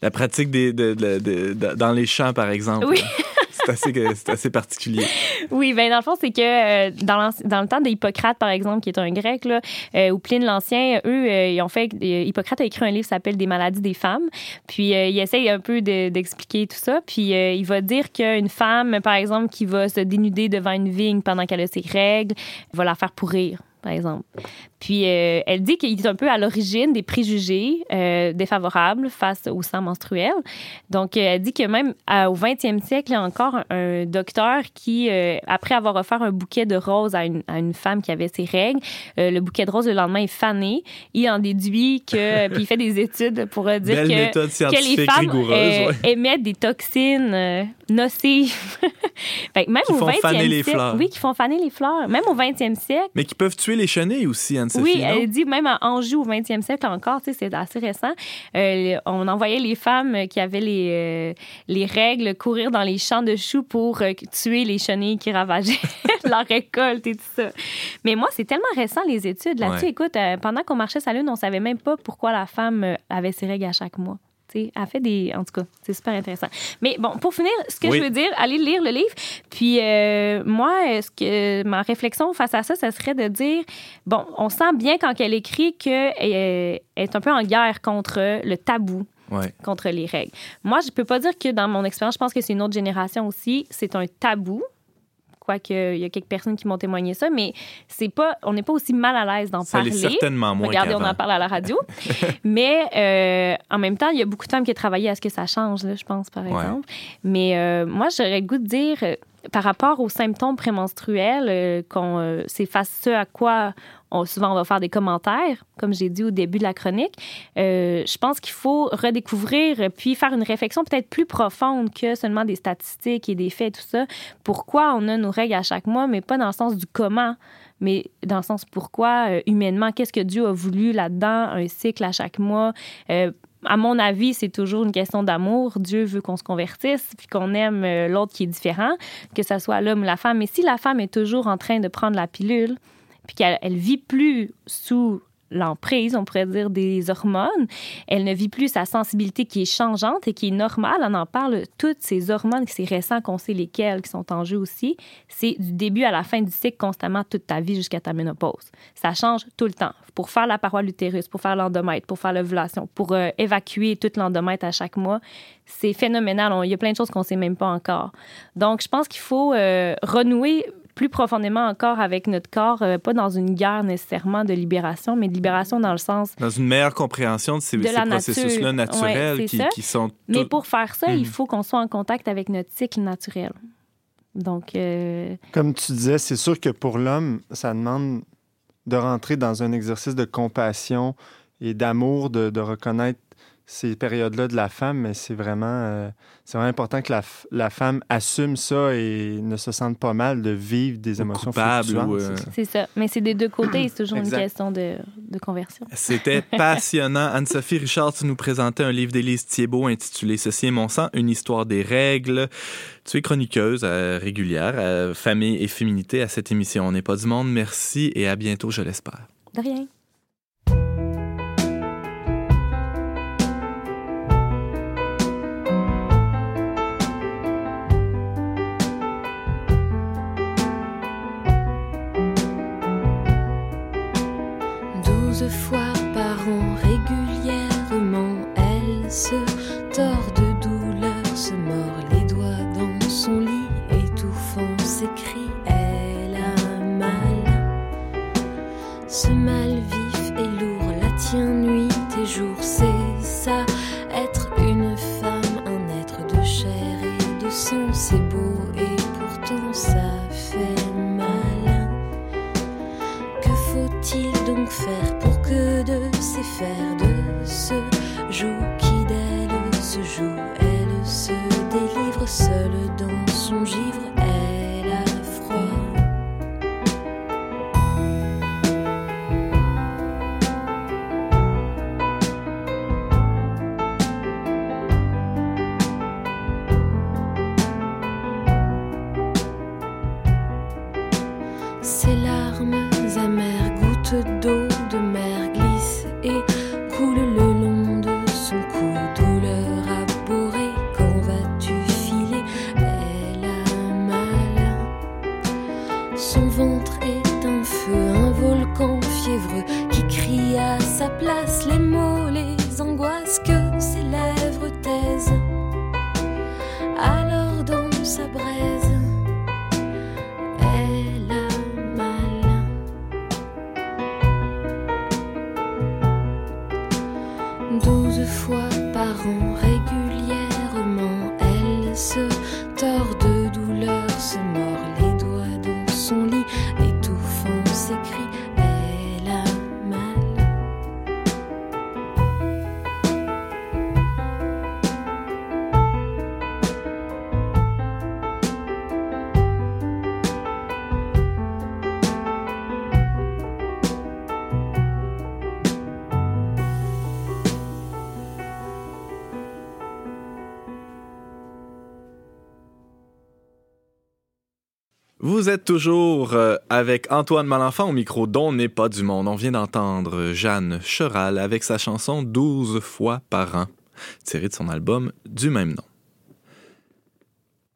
La pratique des, dans les champs, par exemple. Oui. c'est assez, particulier. Oui, ben dans le fond, c'est que euh, dans, dans, le temps d'Hippocrate, par exemple, qui est un grec, là, euh, ou Pline l'Ancien, eux, euh, ils ont fait. Hippocrate a écrit un livre qui s'appelle Des maladies des femmes. Puis il essaye un peu d'expliquer tout ça. Puis il va dire qu'une femme, par exemple, qui va se dénuder devant une vigne pendant qu'elle a ses règles, va la faire pourrir par exemple. Puis euh, elle dit qu'il est un peu à l'origine des préjugés euh, défavorables face au sang menstruel. Donc euh, elle dit que même au 20e siècle, il y a encore un, docteur qui, après avoir offert un bouquet de roses à une, à une femme qui avait ses règles, le bouquet de roses le lendemain est fané. Il en déduit que, puis il fait des études pour dire que, que, les femmes émettent des toxines nocives. même qui au font 20e faner les fleurs. Oui, qui font faner les fleurs. Même au 20e siècle. Mais qui peuvent tuer les chenilles aussi, Oui, elle dit même à Anjou au 20e siècle encore, c'est assez récent. Euh, on envoyait les femmes qui avaient les, euh, les règles courir dans les champs de choux pour euh, tuer les chenilles qui ravageaient leur récolte et tout ça. Mais moi, c'est tellement récent les études là-dessus. Écoute, pendant qu'on marchait sa lune, on savait même pas pourquoi la femme avait ses règles à chaque mois. Elle fait des. En tout cas, c'est super intéressant. Mais bon, pour finir, ce que je veux dire, allez lire le livre. Puis euh, moi, ce que ma réflexion face à ça, ça serait de dire bon, on sent bien quand elle écrit qu'elle est un peu en guerre contre le tabou. contre les règles. Moi, je peux pas dire que dans mon expérience, je pense que c'est une autre génération aussi, c'est un tabou quoique il y a quelques personnes qui m'ont témoigné ça, mais c'est pas, on n'est pas aussi mal à l'aise d'en parler. C'est certainement moins Regardez, on en parle à la radio. mais euh, en même temps, il y a beaucoup de femmes qui ont travaillé à ce que ça change, là, je pense, par exemple. Mais euh, moi, j'aurais le goût de dire, euh, par rapport aux symptômes prémenstruels, qu'on, c'est face à ce à quoi souvent, on va faire des commentaires, comme j'ai dit au début de la chronique. Euh, je pense qu'il faut redécouvrir, puis faire une réflexion peut-être plus profonde que seulement des statistiques et des faits, tout ça. Pourquoi on a nos règles à chaque mois, mais pas dans le sens du comment, mais dans le sens pourquoi, euh, humainement, qu'est-ce que Dieu a voulu là-dedans, un cycle à chaque mois? Euh, à mon avis, c'est toujours une question d'amour. Dieu veut qu'on se convertisse, puis qu'on aime l'autre qui est différent, que ce soit l'homme ou la femme. Mais si la femme est toujours en train de prendre la pilule, puis qu'elle elle vit plus sous l'emprise, on pourrait dire, des hormones. Elle ne vit plus sa sensibilité qui est changeante et qui est normale. On en parle, toutes ces hormones, c'est récent qu'on sait lesquelles qui sont en jeu aussi. C'est du début à la fin du cycle constamment toute ta vie jusqu'à ta ménopause. Ça change tout le temps. Pour faire la paroi l'utérus, pour faire l'endomètre, pour faire l'ovulation, pour euh, évacuer toute l'endomètre à chaque mois, c'est phénoménal. il y a plein de choses qu'on ne sait même pas encore. Donc, je pense qu'il faut euh, renouer plus profondément encore avec notre corps, euh, pas dans une guerre nécessairement de libération, mais de libération dans le sens... Dans une meilleure compréhension de ces, processus-là naturels qui, sont... Mais pour faire ça, il mhm. faut qu'on soit en contact avec notre cycle naturel. Donc... Euh, Comme tu disais, c'est sûr que pour l'homme, ça demande de rentrer dans un exercice de compassion et d'amour, de, de reconnaître ces périodes-là de la femme, mais c'est vraiment, euh, c'est vraiment important que la, la, femme assume ça et ne se sente pas mal de vivre des émotions fluctuantes. Euh, c'est ça. Mais c'est des deux côtés, c'est toujours une question de, de conversion. C'était passionnant. Anne-Sophie Richard, tu nous présentais un livre d'Élise Thiebaud intitulé Ceci est mon sang, une histoire des règles. Tu es chroniqueuse euh, régulière, famille et féminité à cette émission. On n'est pas du monde. Merci et à bientôt, je l'espère. De rien. 12 fois par an régulièrement, elle se tord de douleur, se mord. Vous êtes toujours euh, avec Antoine Malenfant au micro dont n'est pas du monde. On vient d'entendre Jeanne Choral avec sa chanson 12 fois par an, tirée de son album du même nom.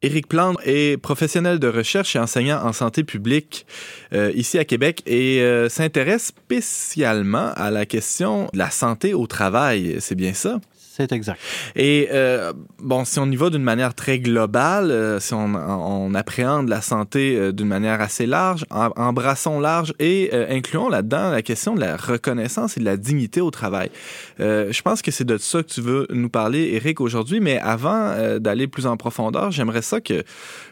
Éric Plante est professionnel de recherche et enseignant en santé publique euh, ici à Québec et euh, s'intéresse spécialement à la question de la santé au travail. C'est bien ça? C'est exact. Et euh, bon, si on y va d'une manière très globale, euh, si on, on, appréhende la santé euh, d'une manière assez large, embrassons large et incluons là-dedans la question de la reconnaissance et de la dignité au travail. je pense que c'est de ça que tu veux nous parler, Eric, aujourd'hui. Mais avant d'aller plus en profondeur, j'aimerais ça que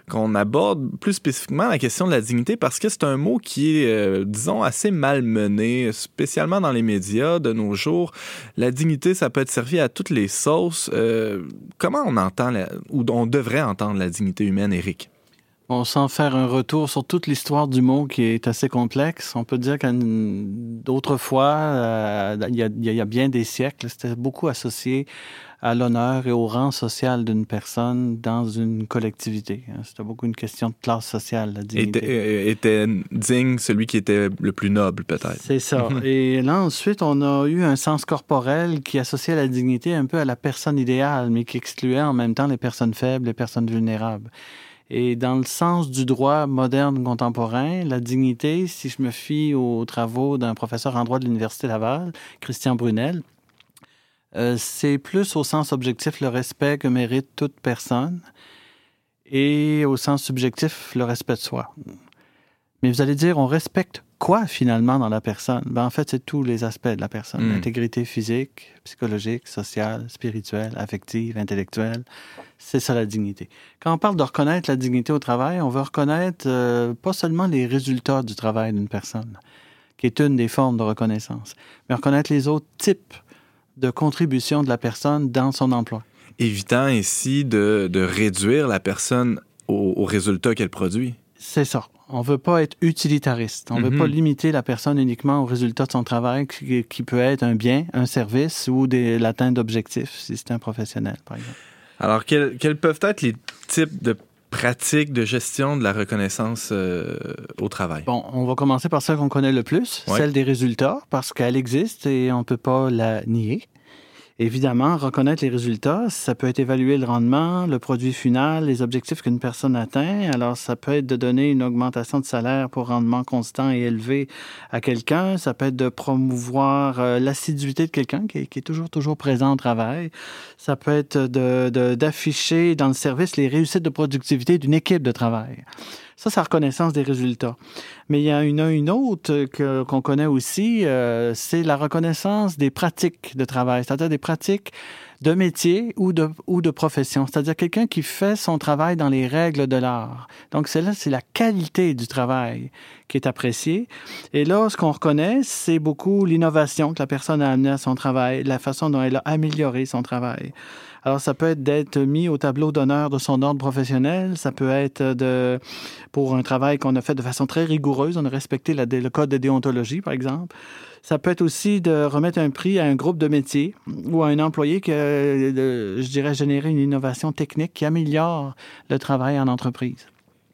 qu'on aborde plus spécifiquement la question de la dignité parce que c'est un mot qui est, euh, disons, assez malmené, spécialement dans les médias de nos jours. La dignité, ça peut être servi à toutes les sauces. Euh, comment on entend, ou on devrait entendre la dignité humaine, Eric? Bon, sans faire un retour sur toute l'histoire du mot qui est assez complexe, on peut dire qu'autrefois, euh, il, y y, a bien des siècles, c'était beaucoup associé à l'honneur et au rang social d'une personne dans une collectivité. Hein. C'était beaucoup une question de classe sociale, la dignité. Était, était digne celui qui était le plus noble, peut-être. C'est ça. et là, ensuite, on a eu un sens corporel qui associait la dignité un peu à la personne idéale, mais qui excluait en même temps les personnes faibles, les personnes vulnérables. Et dans le sens du droit moderne contemporain, la dignité, si je me fie aux travaux d'un professeur en droit de l'Université Laval, Christian Brunel, euh, c'est plus au sens objectif le respect que mérite toute personne et au sens subjectif le respect de soi. Mais vous allez dire, on respecte quoi finalement dans la personne? Ben, En fait, c'est tous les aspects de la personne. Hmm. L'intégrité physique, psychologique, sociale, spirituelle, affective, intellectuelle. C'est ça la dignité. Quand on parle de reconnaître la dignité au travail, on veut reconnaître euh, pas seulement les résultats du travail d'une personne, qui est une des formes de reconnaissance, mais reconnaître les autres types de contribution de la personne dans son emploi. Évitant ainsi de, réduire la personne au, résultat qu'elle produit. C'est ça. On veut pas être utilitariste. On ne veut pas mhm. limiter la personne uniquement au résultat de son travail, qui, peut être un bien, un service ou l'atteinte d'objectifs, si c'est un professionnel, par exemple. Alors, quels, quels, peuvent être les types de pratique de gestion de la reconnaissance euh, au travail? Bon, on va commencer par celle qu'on connaît le plus, celle des résultats, parce qu'elle existe et on ne peut pas la nier. Évidemment, reconnaître les résultats, ça peut être évaluer le rendement, le produit final, les objectifs qu'une personne atteint. Alors, ça peut être de donner une augmentation de salaire pour rendement constant et élevé à quelqu'un. Ça peut être de promouvoir euh, l'assiduité de quelqu'un qui, est toujours, toujours présent au travail. Ça peut être d'afficher dans le service les réussites de productivité d'une équipe de travail. Ça, c'est la reconnaissance des résultats. Mais il y a une, une autre qu'on connaît aussi, euh, c'est la reconnaissance des pratiques de travail, c'est-à-dire des pratiques de métier ou de, ou de profession, c'est-à-dire quelqu'un qui fait son travail dans les règles de l'art. Donc, c'est là, c'est la qualité du travail qui est appréciée. Et là, ce qu'on reconnaît, c'est beaucoup l'innovation que la personne a amenée à son travail, la façon dont elle a amélioré son travail. Alors, ça peut être d'être mis au tableau d'honneur de son ordre professionnel. Ça peut être de, pour un travail qu'on a fait de façon très rigoureuse. On a respecté le code de déontologie, par exemple. Ça peut être aussi de remettre un prix à un groupe de métier ou à un employé qui a, je dirais, généré une innovation technique qui améliore le travail en entreprise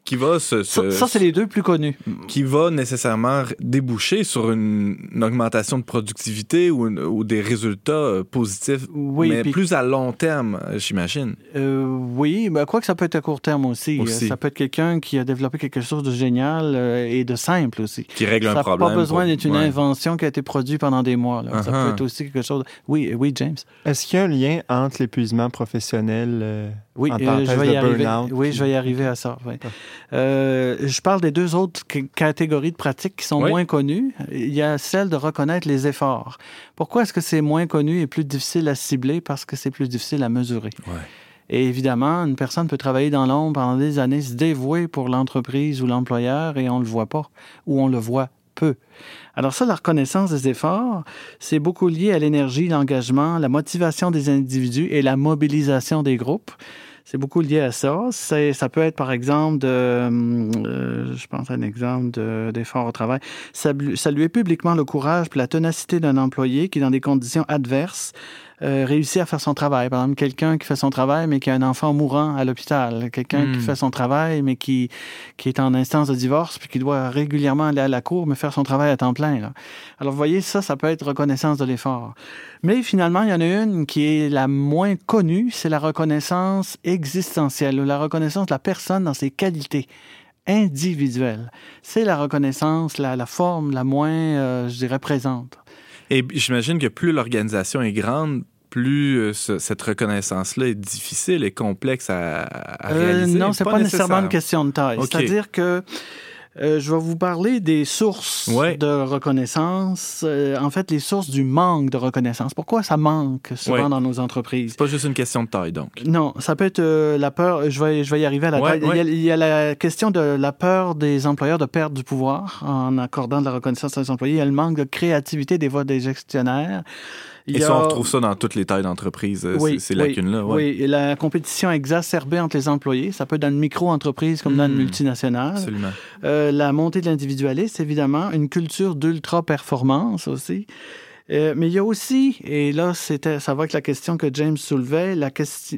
qui va se, ça, c'est les deux plus connus. qui va nécessairement déboucher sur une, augmentation de productivité ou, ou des résultats euh, positifs oui, mais plus à long terme euh, j'imagine. Euh, oui mais quoi que ça peut être à court terme aussi, ça peut être quelqu'un qui a développé quelque chose de génial et de simple aussi. Qui règle un problème ça n'a pas besoin d'être une invention qui a été produite pendant des mois ça peut uh-huh. être aussi quelque chose oui oui James. Est-ce qu'il y a un lien entre l'épuisement professionnel oui, euh, je vais y arriver. Oui, je vais y arriver à ça. Euh, je parle des deux autres catégories de pratiques qui sont moins connues. Il y a celle de reconnaître les efforts. Pourquoi est-ce que c'est moins connu et plus difficile à cibler? Parce que c'est plus difficile à mesurer. Et évidemment, une personne peut travailler dans l'ombre pendant des années, se dévouer pour l'entreprise ou l'employeur et on ne le voit pas ou on le voit peu. Alors ça, la reconnaissance des efforts, c'est beaucoup lié à l'énergie, l'engagement, la motivation des individus et la mobilisation des groupes. C'est beaucoup lié à ça. Ça peut être, par exemple, de, euh, je pense à un exemple d'effort au travail, saluer publiquement le courage et la ténacité d'un employé qui, dans des conditions adverses, euh, réussit à faire son travail. Par exemple, quelqu'un qui fait son travail, mais qui a un enfant mourant à l'hôpital. Quelqu'un qui hmm. fait son travail, mais qui, qui est en instance de divorce, puis qui doit régulièrement aller à la cour, mais faire son travail à temps plein. Là. Alors, vous voyez, ça, ça peut être reconnaissance de l'effort. Mais finalement, il y en a une qui est la moins connue, c'est la reconnaissance existentielle, ou la reconnaissance de la personne dans ses qualités individuelles. C'est la reconnaissance, la, la forme la moins, euh, je dirais, présente. Et j'imagine que plus l'organisation est grande, plus euh, cette reconnaissance-là est difficile et complexe à, à euh, réaliser? non, c'est pas, pas nécessairement une question de taille. C'est-à-dire que euh, je vais vous parler des sources de reconnaissance. Euh, en fait, les sources du manque de reconnaissance. Pourquoi ça manque souvent dans nos entreprises? C'est pas juste une question de taille, donc. Non, ça peut être euh, la peur. Je vais, je vais y arriver à la taille. Il, y a, la question de la peur des employeurs de perdre du pouvoir en accordant de la reconnaissance à leurs employés. Il y a le manque de créativité des voix des gestionnaires. Et ça, on retrouve ça dans toutes les tailles d'entreprise, euh, oui, ces lacunes-là. Oui, et la compétition exacerbée entre les employés, ça peut être dans une micro-entreprise comme dans une hmm. multinationale. Absolument. Euh, la montée de l'individualisme, évidemment, une culture d'ultra-performance aussi. Euh, mais il y a aussi, et là, c'était, ça va avec la question que James soulevait, la,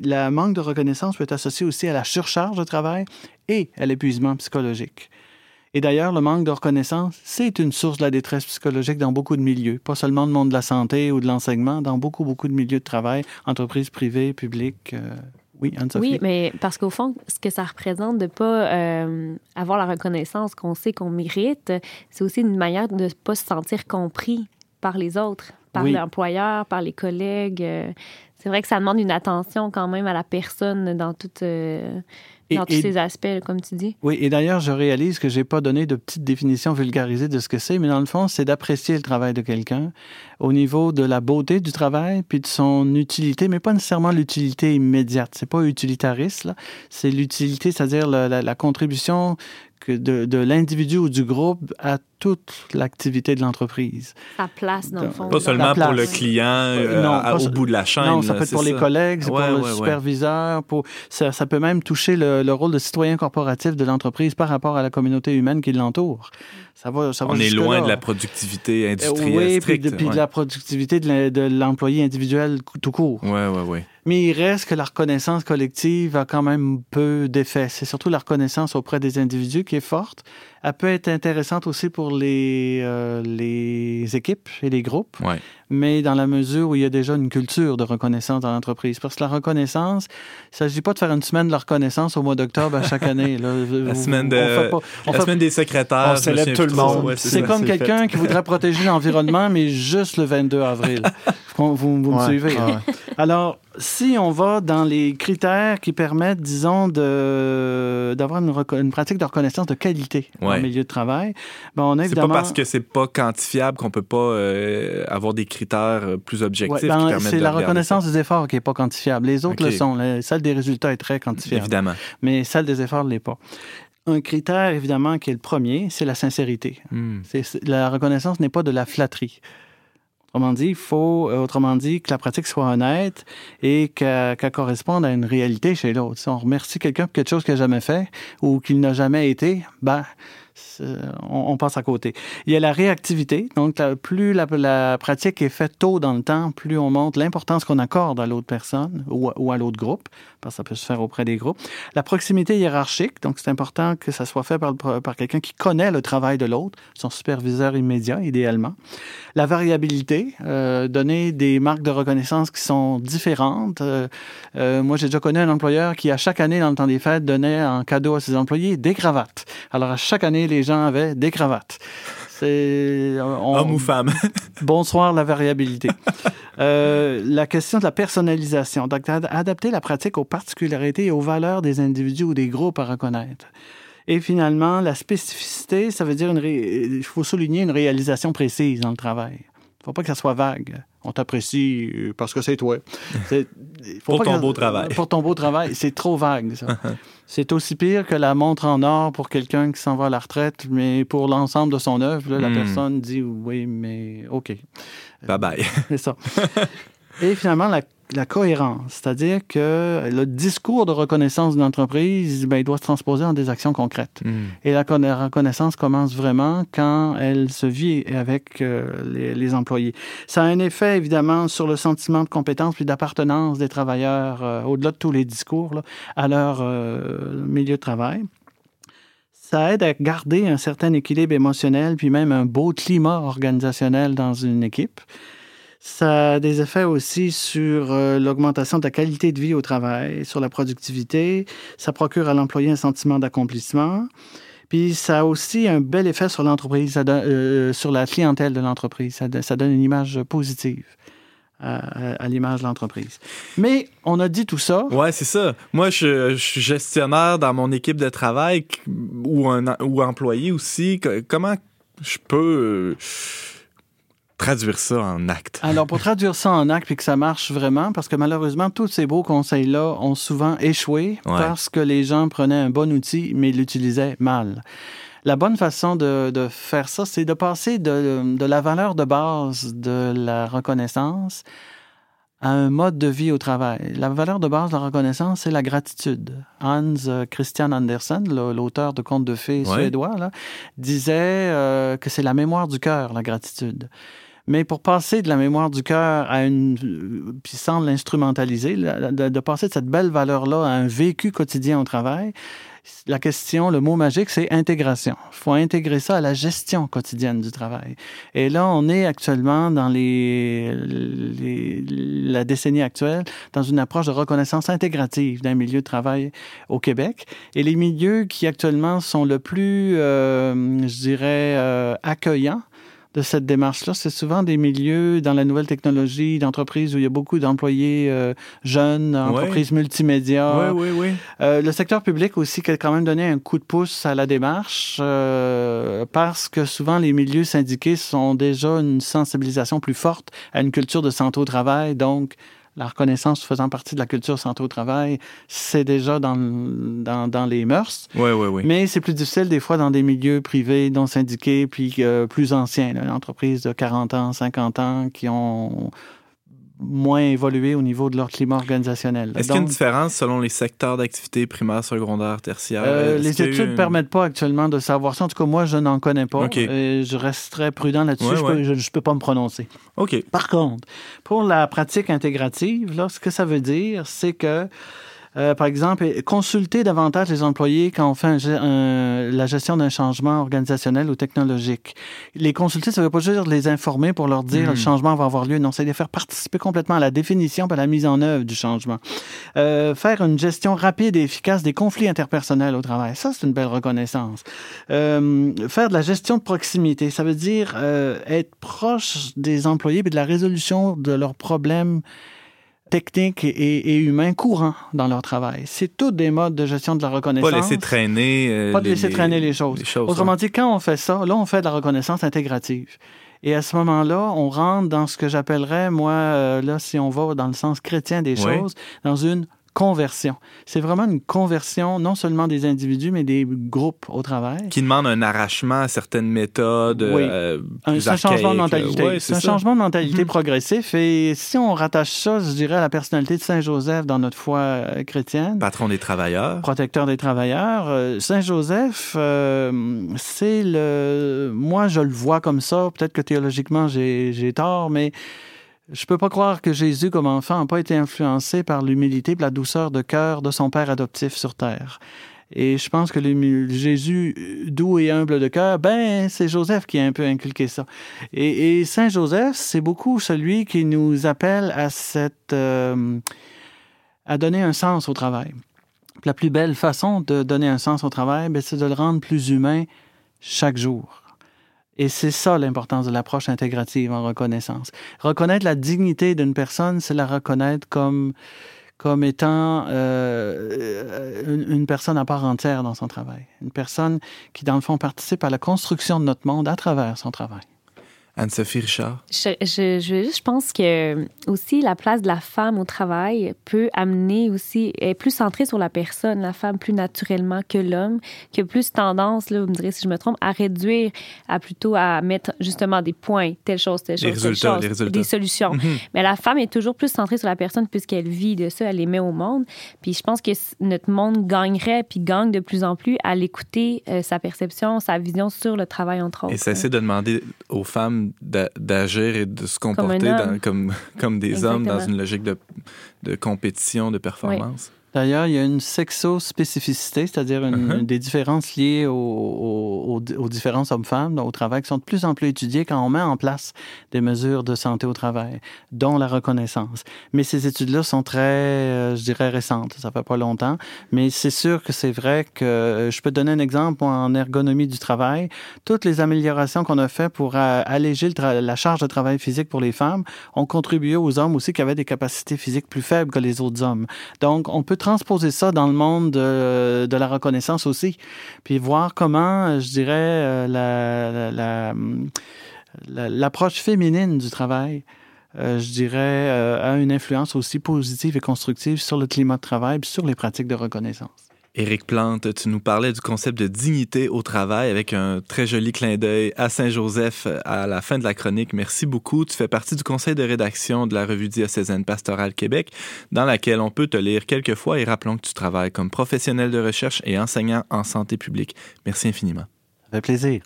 la manque de reconnaissance peut être associée aussi à la surcharge de travail et à l'épuisement psychologique. Et d'ailleurs, le manque de reconnaissance, c'est une source de la détresse psychologique dans beaucoup de milieux, pas seulement le monde de la santé ou de l'enseignement, dans beaucoup, beaucoup de milieux de travail, entreprises privées, publiques. Euh, oui, Anne-Sophie? Oui, mais parce qu'au fond, ce que ça représente de ne pas euh, avoir la reconnaissance qu'on sait qu'on mérite, c'est aussi une manière de ne pas se sentir compris par les autres, par l'employeur, par les collègues. Euh, c'est vrai que ça demande une attention quand même à la personne dans toute dans tous ces aspects, comme tu dis. Oui, et d'ailleurs, je réalise que je n'ai pas donné de petite définition vulgarisée de ce que c'est, mais dans le fond, c'est d'apprécier le travail de quelqu'un au niveau de la beauté du travail, puis de son utilité, mais pas nécessairement l'utilité immédiate. C'est pas utilitariste, là. C'est l'utilité, c'est-à-dire la, contribution de, de l'individu ou du groupe à toute l'activité de l'entreprise. Sa place, dans le fond. Pas seulement pour le client euh, non, au bout de la chaîne. Non, ça peut être pour les collègues, pour le superviseur. Pour, ça, ça, peut même toucher le, le, rôle de citoyen corporatif de l'entreprise par rapport à la communauté humaine qui l'entoure. Ça va, ça va On est loin de la productivité industrielle oui, stricte. Puis, de, de la productivité de l'employé individuel tout court. Oui, oui, oui. Mais il reste que la reconnaissance collective a quand même peu d'effet. C'est surtout la reconnaissance auprès des individus qui est forte. Elle peut être intéressante aussi pour les, euh, équipes et les groupes, mais dans la mesure où il y a déjà une culture de reconnaissance dans l'entreprise. Parce que la reconnaissance, il ne s'agit pas de faire une semaine de la reconnaissance au mois d'octobre à chaque année. la semaine, de, la semaine des secrétaires. On célèbre tout le monde. c'est comme quelqu'un qui voudrait protéger l'environnement, mais juste le 22 avril. Vous, vous me suivez? Alors, si on va dans les critères qui permettent, disons, d'avoir une, une, pratique de reconnaissance de qualité ouais. milieu de travail, ben on a évidemment... C'est pas parce que c'est pas quantifiable qu'on peut pas euh, avoir des critères euh, plus ouais, ben, C'est la reconnaissance des efforts qui est pas quantifiable. Les autres le sont. Celle des résultats est très quantifiable. Évidemment. Mais celle des efforts ne l'est pas. Un critère, évidemment, qui est le premier, c'est la sincérité. Hmm. La reconnaissance n'est pas de la flatterie. Autrement dit, il faut, euh, autrement dit, que la pratique soit honnête et qu'elle corresponde à une réalité chez l'autre. Si on remercie quelqu'un pour quelque chose qu'il n'a jamais fait ou qu'il n'a jamais été, ben, on, passe à côté. Il y a la réactivité. Donc, plus la, pratique est faite tôt dans le temps, plus on montre l'importance qu'on accorde à l'autre personne ou, à l'autre groupe, parce que ça peut se faire auprès des groupes. La proximité hiérarchique. Donc, c'est important que ça soit fait par, quelqu'un qui connaît le travail de l'autre, son superviseur immédiat, idéalement. La variabilité, euh, donner des marques de reconnaissance qui sont différentes. Euh, euh, moi, j'ai déjà connu un employeur qui, à chaque année, dans le temps des fêtes, donnait en cadeau à ses employés des cravates. Alors, à chaque année, les gens avaient des cravates. C'est homme ou femme. bonsoir la variabilité. Euh, la question de la personnalisation, donc adapter la pratique aux particularités et aux valeurs des individus ou des groupes à reconnaître. Et finalement, la spécificité, ça veut dire il faut souligner une réalisation précise dans le travail. Il ne faut pas que ça soit vague on t'apprécie euh, parce que c'est toi. Pour ton beau travail. Pour ton beau travail. C'est trop vague, ça. c'est aussi pire que la montre en or pour quelqu'un qui s'en va à la retraite, mais pour l'ensemble de son œuvre, la hmm. personne dit oui, mais OK. Bye bye. c'est ça. Et finalement, la la cohérence, c'est-à-dire que le discours de reconnaissance d'une entreprise, ben, il doit se transposer en des actions concrètes. Hmm. Et la, reconnaissance commence vraiment quand elle se vit avec euh, les, employés. Ça a un effet, évidemment, sur le sentiment de compétence puis d'appartenance des travailleurs, euh, au-delà de tous les discours, à leur euh, milieu de travail. Ça aide à garder un certain équilibre émotionnel, puis même un beau climat organisationnel dans une équipe. Ça a des effets aussi sur euh, l'augmentation de la qualité de vie au travail, sur la productivité. Ça procure à l'employé un sentiment d'accomplissement. Puis ça a aussi un bel effet sur l'entreprise, euh, sur la clientèle de l'entreprise. Ça, donne une image positive. À, l'image de l'entreprise. Mais on a dit tout ça. Ouais, c'est ça. Moi, je, suis gestionnaire dans mon équipe de travail ou, un, ou employé aussi. Comment je peux traduire ça en acte? Alors, pour traduire ça en acte et que ça marche vraiment, parce que malheureusement, tous ces beaux conseils-là ont souvent échoué parce que les gens prenaient un bon outil, mais l'utilisaient mal. La bonne façon de, faire ça, c'est de passer de, de, la valeur de base de la reconnaissance à un mode de vie au travail. La valeur de base de la reconnaissance, c'est la gratitude. Hans Christian Andersen, l'auteur de Contes de fées suédois, disait euh, que c'est la mémoire du cœur, la gratitude. Mais pour passer de la mémoire du cœur à une, puis sans l'instrumentaliser, de, passer de cette belle valeur-là à un vécu quotidien au travail, la question, le mot magique, c'est intégration. Il faut intégrer ça à la gestion quotidienne du travail. Et là, on est actuellement dans les, la décennie actuelle dans une approche de reconnaissance intégrative d'un milieu de travail au Québec. Et les milieux qui actuellement sont le plus, euh, je dirais, euh, accueillants, de cette démarche-là. C'est souvent des milieux dans la nouvelle technologie, d'entreprises où il y a beaucoup d'employés euh, jeunes, entreprises multimédia. Oui, oui, oui. Euh, le secteur public aussi qui a quand même donné un coup de pouce à la démarche euh, parce que souvent les milieux syndiqués sont déjà une sensibilisation plus forte à une culture de santé au travail. Donc, la reconnaissance faisant partie de la culture santé au travail, c'est déjà dans, dans, dans, les mœurs. Oui, oui, oui. Mais c'est plus difficile des fois dans des milieux privés, non syndiqués, puis euh, plus anciens, une entreprise de 40 ans, 50 ans, qui ont moins évolué au niveau de leur climat organisationnel. Est-ce qu'il y a une différence selon les secteurs d'activité primaire, secondaire, tertiaire? Euh, les études ne permettent pas actuellement de savoir ça. En tout cas, moi, je n'en connais pas. je resterai prudent là-dessus. je ne peux, pas me prononcer. OK. Par contre, pour la pratique intégrative, là, ce que ça veut dire, c'est que euh, par exemple, consulter davantage les employés quand on fait la gestion d'un changement organisationnel ou technologique. Les consulter, ça ne veut pas juste les informer pour leur dire le hmm. changement va avoir lieu. Non, c'est les faire participer complètement à la définition et à la mise en œuvre du changement. Euh, faire une gestion rapide et efficace des conflits interpersonnels au travail. Ça, c'est une belle reconnaissance. Euh, faire de la gestion de proximité, ça veut dire être proche des employés et de la résolution de leurs problèmes techniques et, humains courants dans leur travail. C'est tous des modes de gestion de la reconnaissance. Pas laisser traîner. Euh, pas laisser traîner les choses. Autrement dit, quand on fait ça, là, on fait de la reconnaissance intégrative. Et à ce moment-là, on rentre dans ce que j'appellerais, moi, euh, là, si on va dans le sens chrétien des choses, dans une conversion. C'est vraiment une conversion non seulement des individus, mais des groupes au travail. Qui demande un arrachement à certaines méthodes. Oui. Euh, un changement de mentalité. c'est un changement de mentalité mhm. progressif. Et si on rattache ça, je dirais, à la personnalité de Saint Joseph dans notre foi euh, chrétienne. Patron des travailleurs. Protecteur des travailleurs. Euh, Saint Joseph, c'est le. Moi, je le vois comme ça. Peut-être que théologiquement, j'ai tort, mais je peux pas croire que Jésus, comme enfant, n'a pas été influencé par l'humilité et la douceur de cœur de son père adoptif sur terre. Et je pense que Jésus, doux et humble de cœur, ben, c'est Joseph qui a un peu inculqué ça. Et, Saint Joseph, c'est beaucoup celui qui nous appelle à cette, euh, à donner un sens au travail. La plus belle façon de donner un sens au travail, ben, c'est de le rendre plus humain chaque jour. Et c'est ça l'importance de l'approche intégrative en reconnaissance. Reconnaître la dignité d'une personne, c'est la reconnaître comme, comme étant euh, une, une, personne à part entière dans son travail. Une personne qui, dans le fond, participe à la construction de notre monde à travers son travail. Anne-Sophie Richard? Je, je, je, pense que aussi la place de la femme au travail peut amener aussi, est plus centrée sur la personne, la femme plus naturellement que l'homme, qui a plus tendance, là, vous me direz si je me trompe, à réduire, à plutôt à mettre justement des points, telle chose, telle chose, telle chose, des solutions. Mhm. Mais la femme est toujours plus centrée sur la personne puisqu'elle vit de ça, elle les met au monde. Puis je pense que notre monde gagnerait, puis gagne de plus en plus à l'écouter, euh, sa perception, sa vision sur le travail entre autres. Et cesser de demander aux femmes d'agir et de se comporter comme, comme, des hommes dans une logique de, de compétition, de performance. D'ailleurs, il y a une sexo-spécificité, c'est-à-dire uh-huh. des différences liées aux, différences hommes-femmes au travail qui sont de plus en plus étudiées quand on met en place des mesures de santé au travail, dont la reconnaissance. Mais ces études-là sont très, euh, je dirais, récentes. Ça fait pas longtemps. Mais c'est sûr que c'est vrai que euh, je peux donner un exemple en ergonomie du travail. Toutes les améliorations qu'on a faites pour euh, alléger la charge de travail physique pour les femmes ont contribué aux hommes aussi qui avaient des capacités physiques plus faibles que les autres hommes. Donc, on peut transposer ça dans le monde de, la reconnaissance aussi, puis voir comment, je dirais, euh, la, l'approche féminine du travail, euh, je dirais, euh, a une influence aussi positive et constructive sur le climat de travail et sur les pratiques de reconnaissance. Éric Plante, tu nous parlais du concept de dignité au travail avec un très joli clin d'œil à Saint-Joseph à la fin de la chronique. Merci beaucoup. Tu fais partie du conseil de rédaction de la revue diocésaine pastorale Québec, dans laquelle on peut te lire quelques fois et rappelons que tu travailles comme professionnel de recherche et enseignant en santé publique. Merci infiniment. Ça fait plaisir.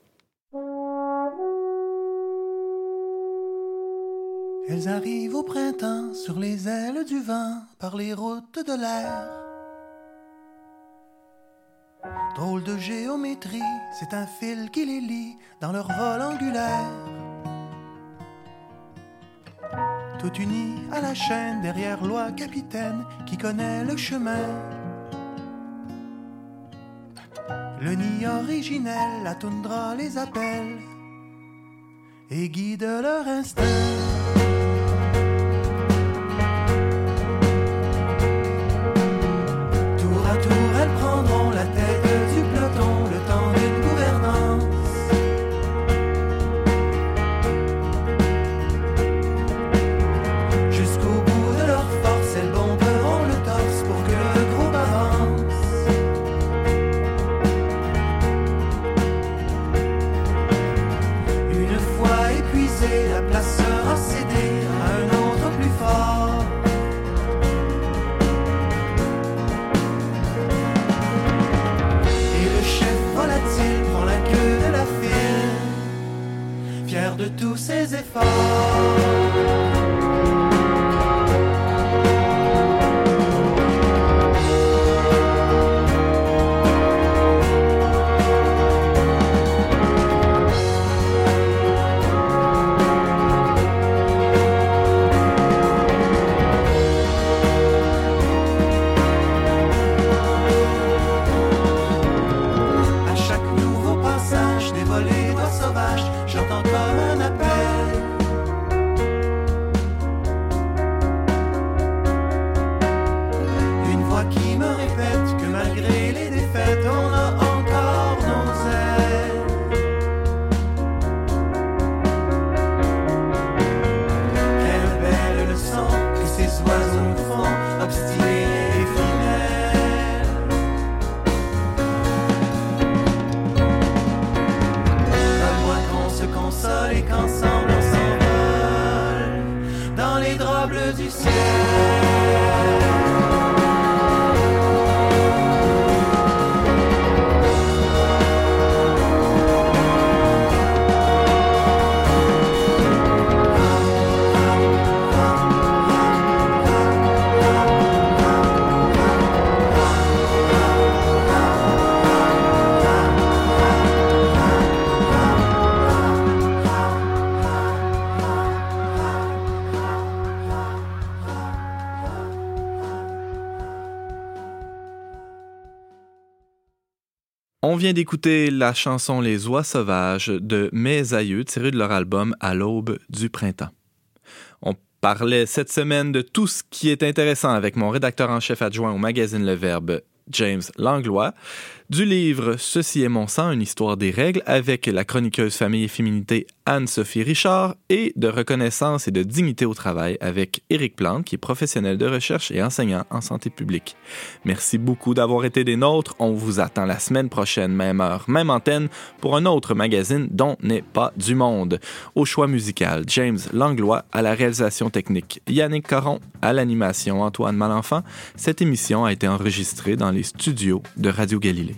Elles arrivent au printemps sur les ailes du vent par les routes de l'air. Drôle de géométrie, c'est un fil qui les lie dans leur vol angulaire. Tout uni à la chaîne derrière loi capitaine qui connaît le chemin. Le nid originel, la toundra les appelle et guide leur instinct. la place sera cédée à un autre plus fort. Et le chef volatile prend la queue de la file, fier de tous ses efforts. On vient d'écouter la chanson Les oies sauvages de Mes aïeux tirée de leur album À l'aube du printemps. On parlait cette semaine de tout ce qui est intéressant avec mon rédacteur en chef adjoint au magazine Le Verbe, James Langlois du livre Ceci est mon sang, une histoire des règles avec la chroniqueuse famille et féminité Anne-Sophie Richard et de reconnaissance et de dignité au travail avec Éric Plante qui est professionnel de recherche et enseignant en santé publique. Merci beaucoup d'avoir été des nôtres. On vous attend la semaine prochaine, même heure, même antenne, pour un autre magazine dont n'est pas du monde. Au choix musical, James Langlois à la réalisation technique, Yannick Caron à l'animation, Antoine Malenfant. Cette émission a été enregistrée dans les les studios de Radio Galilée.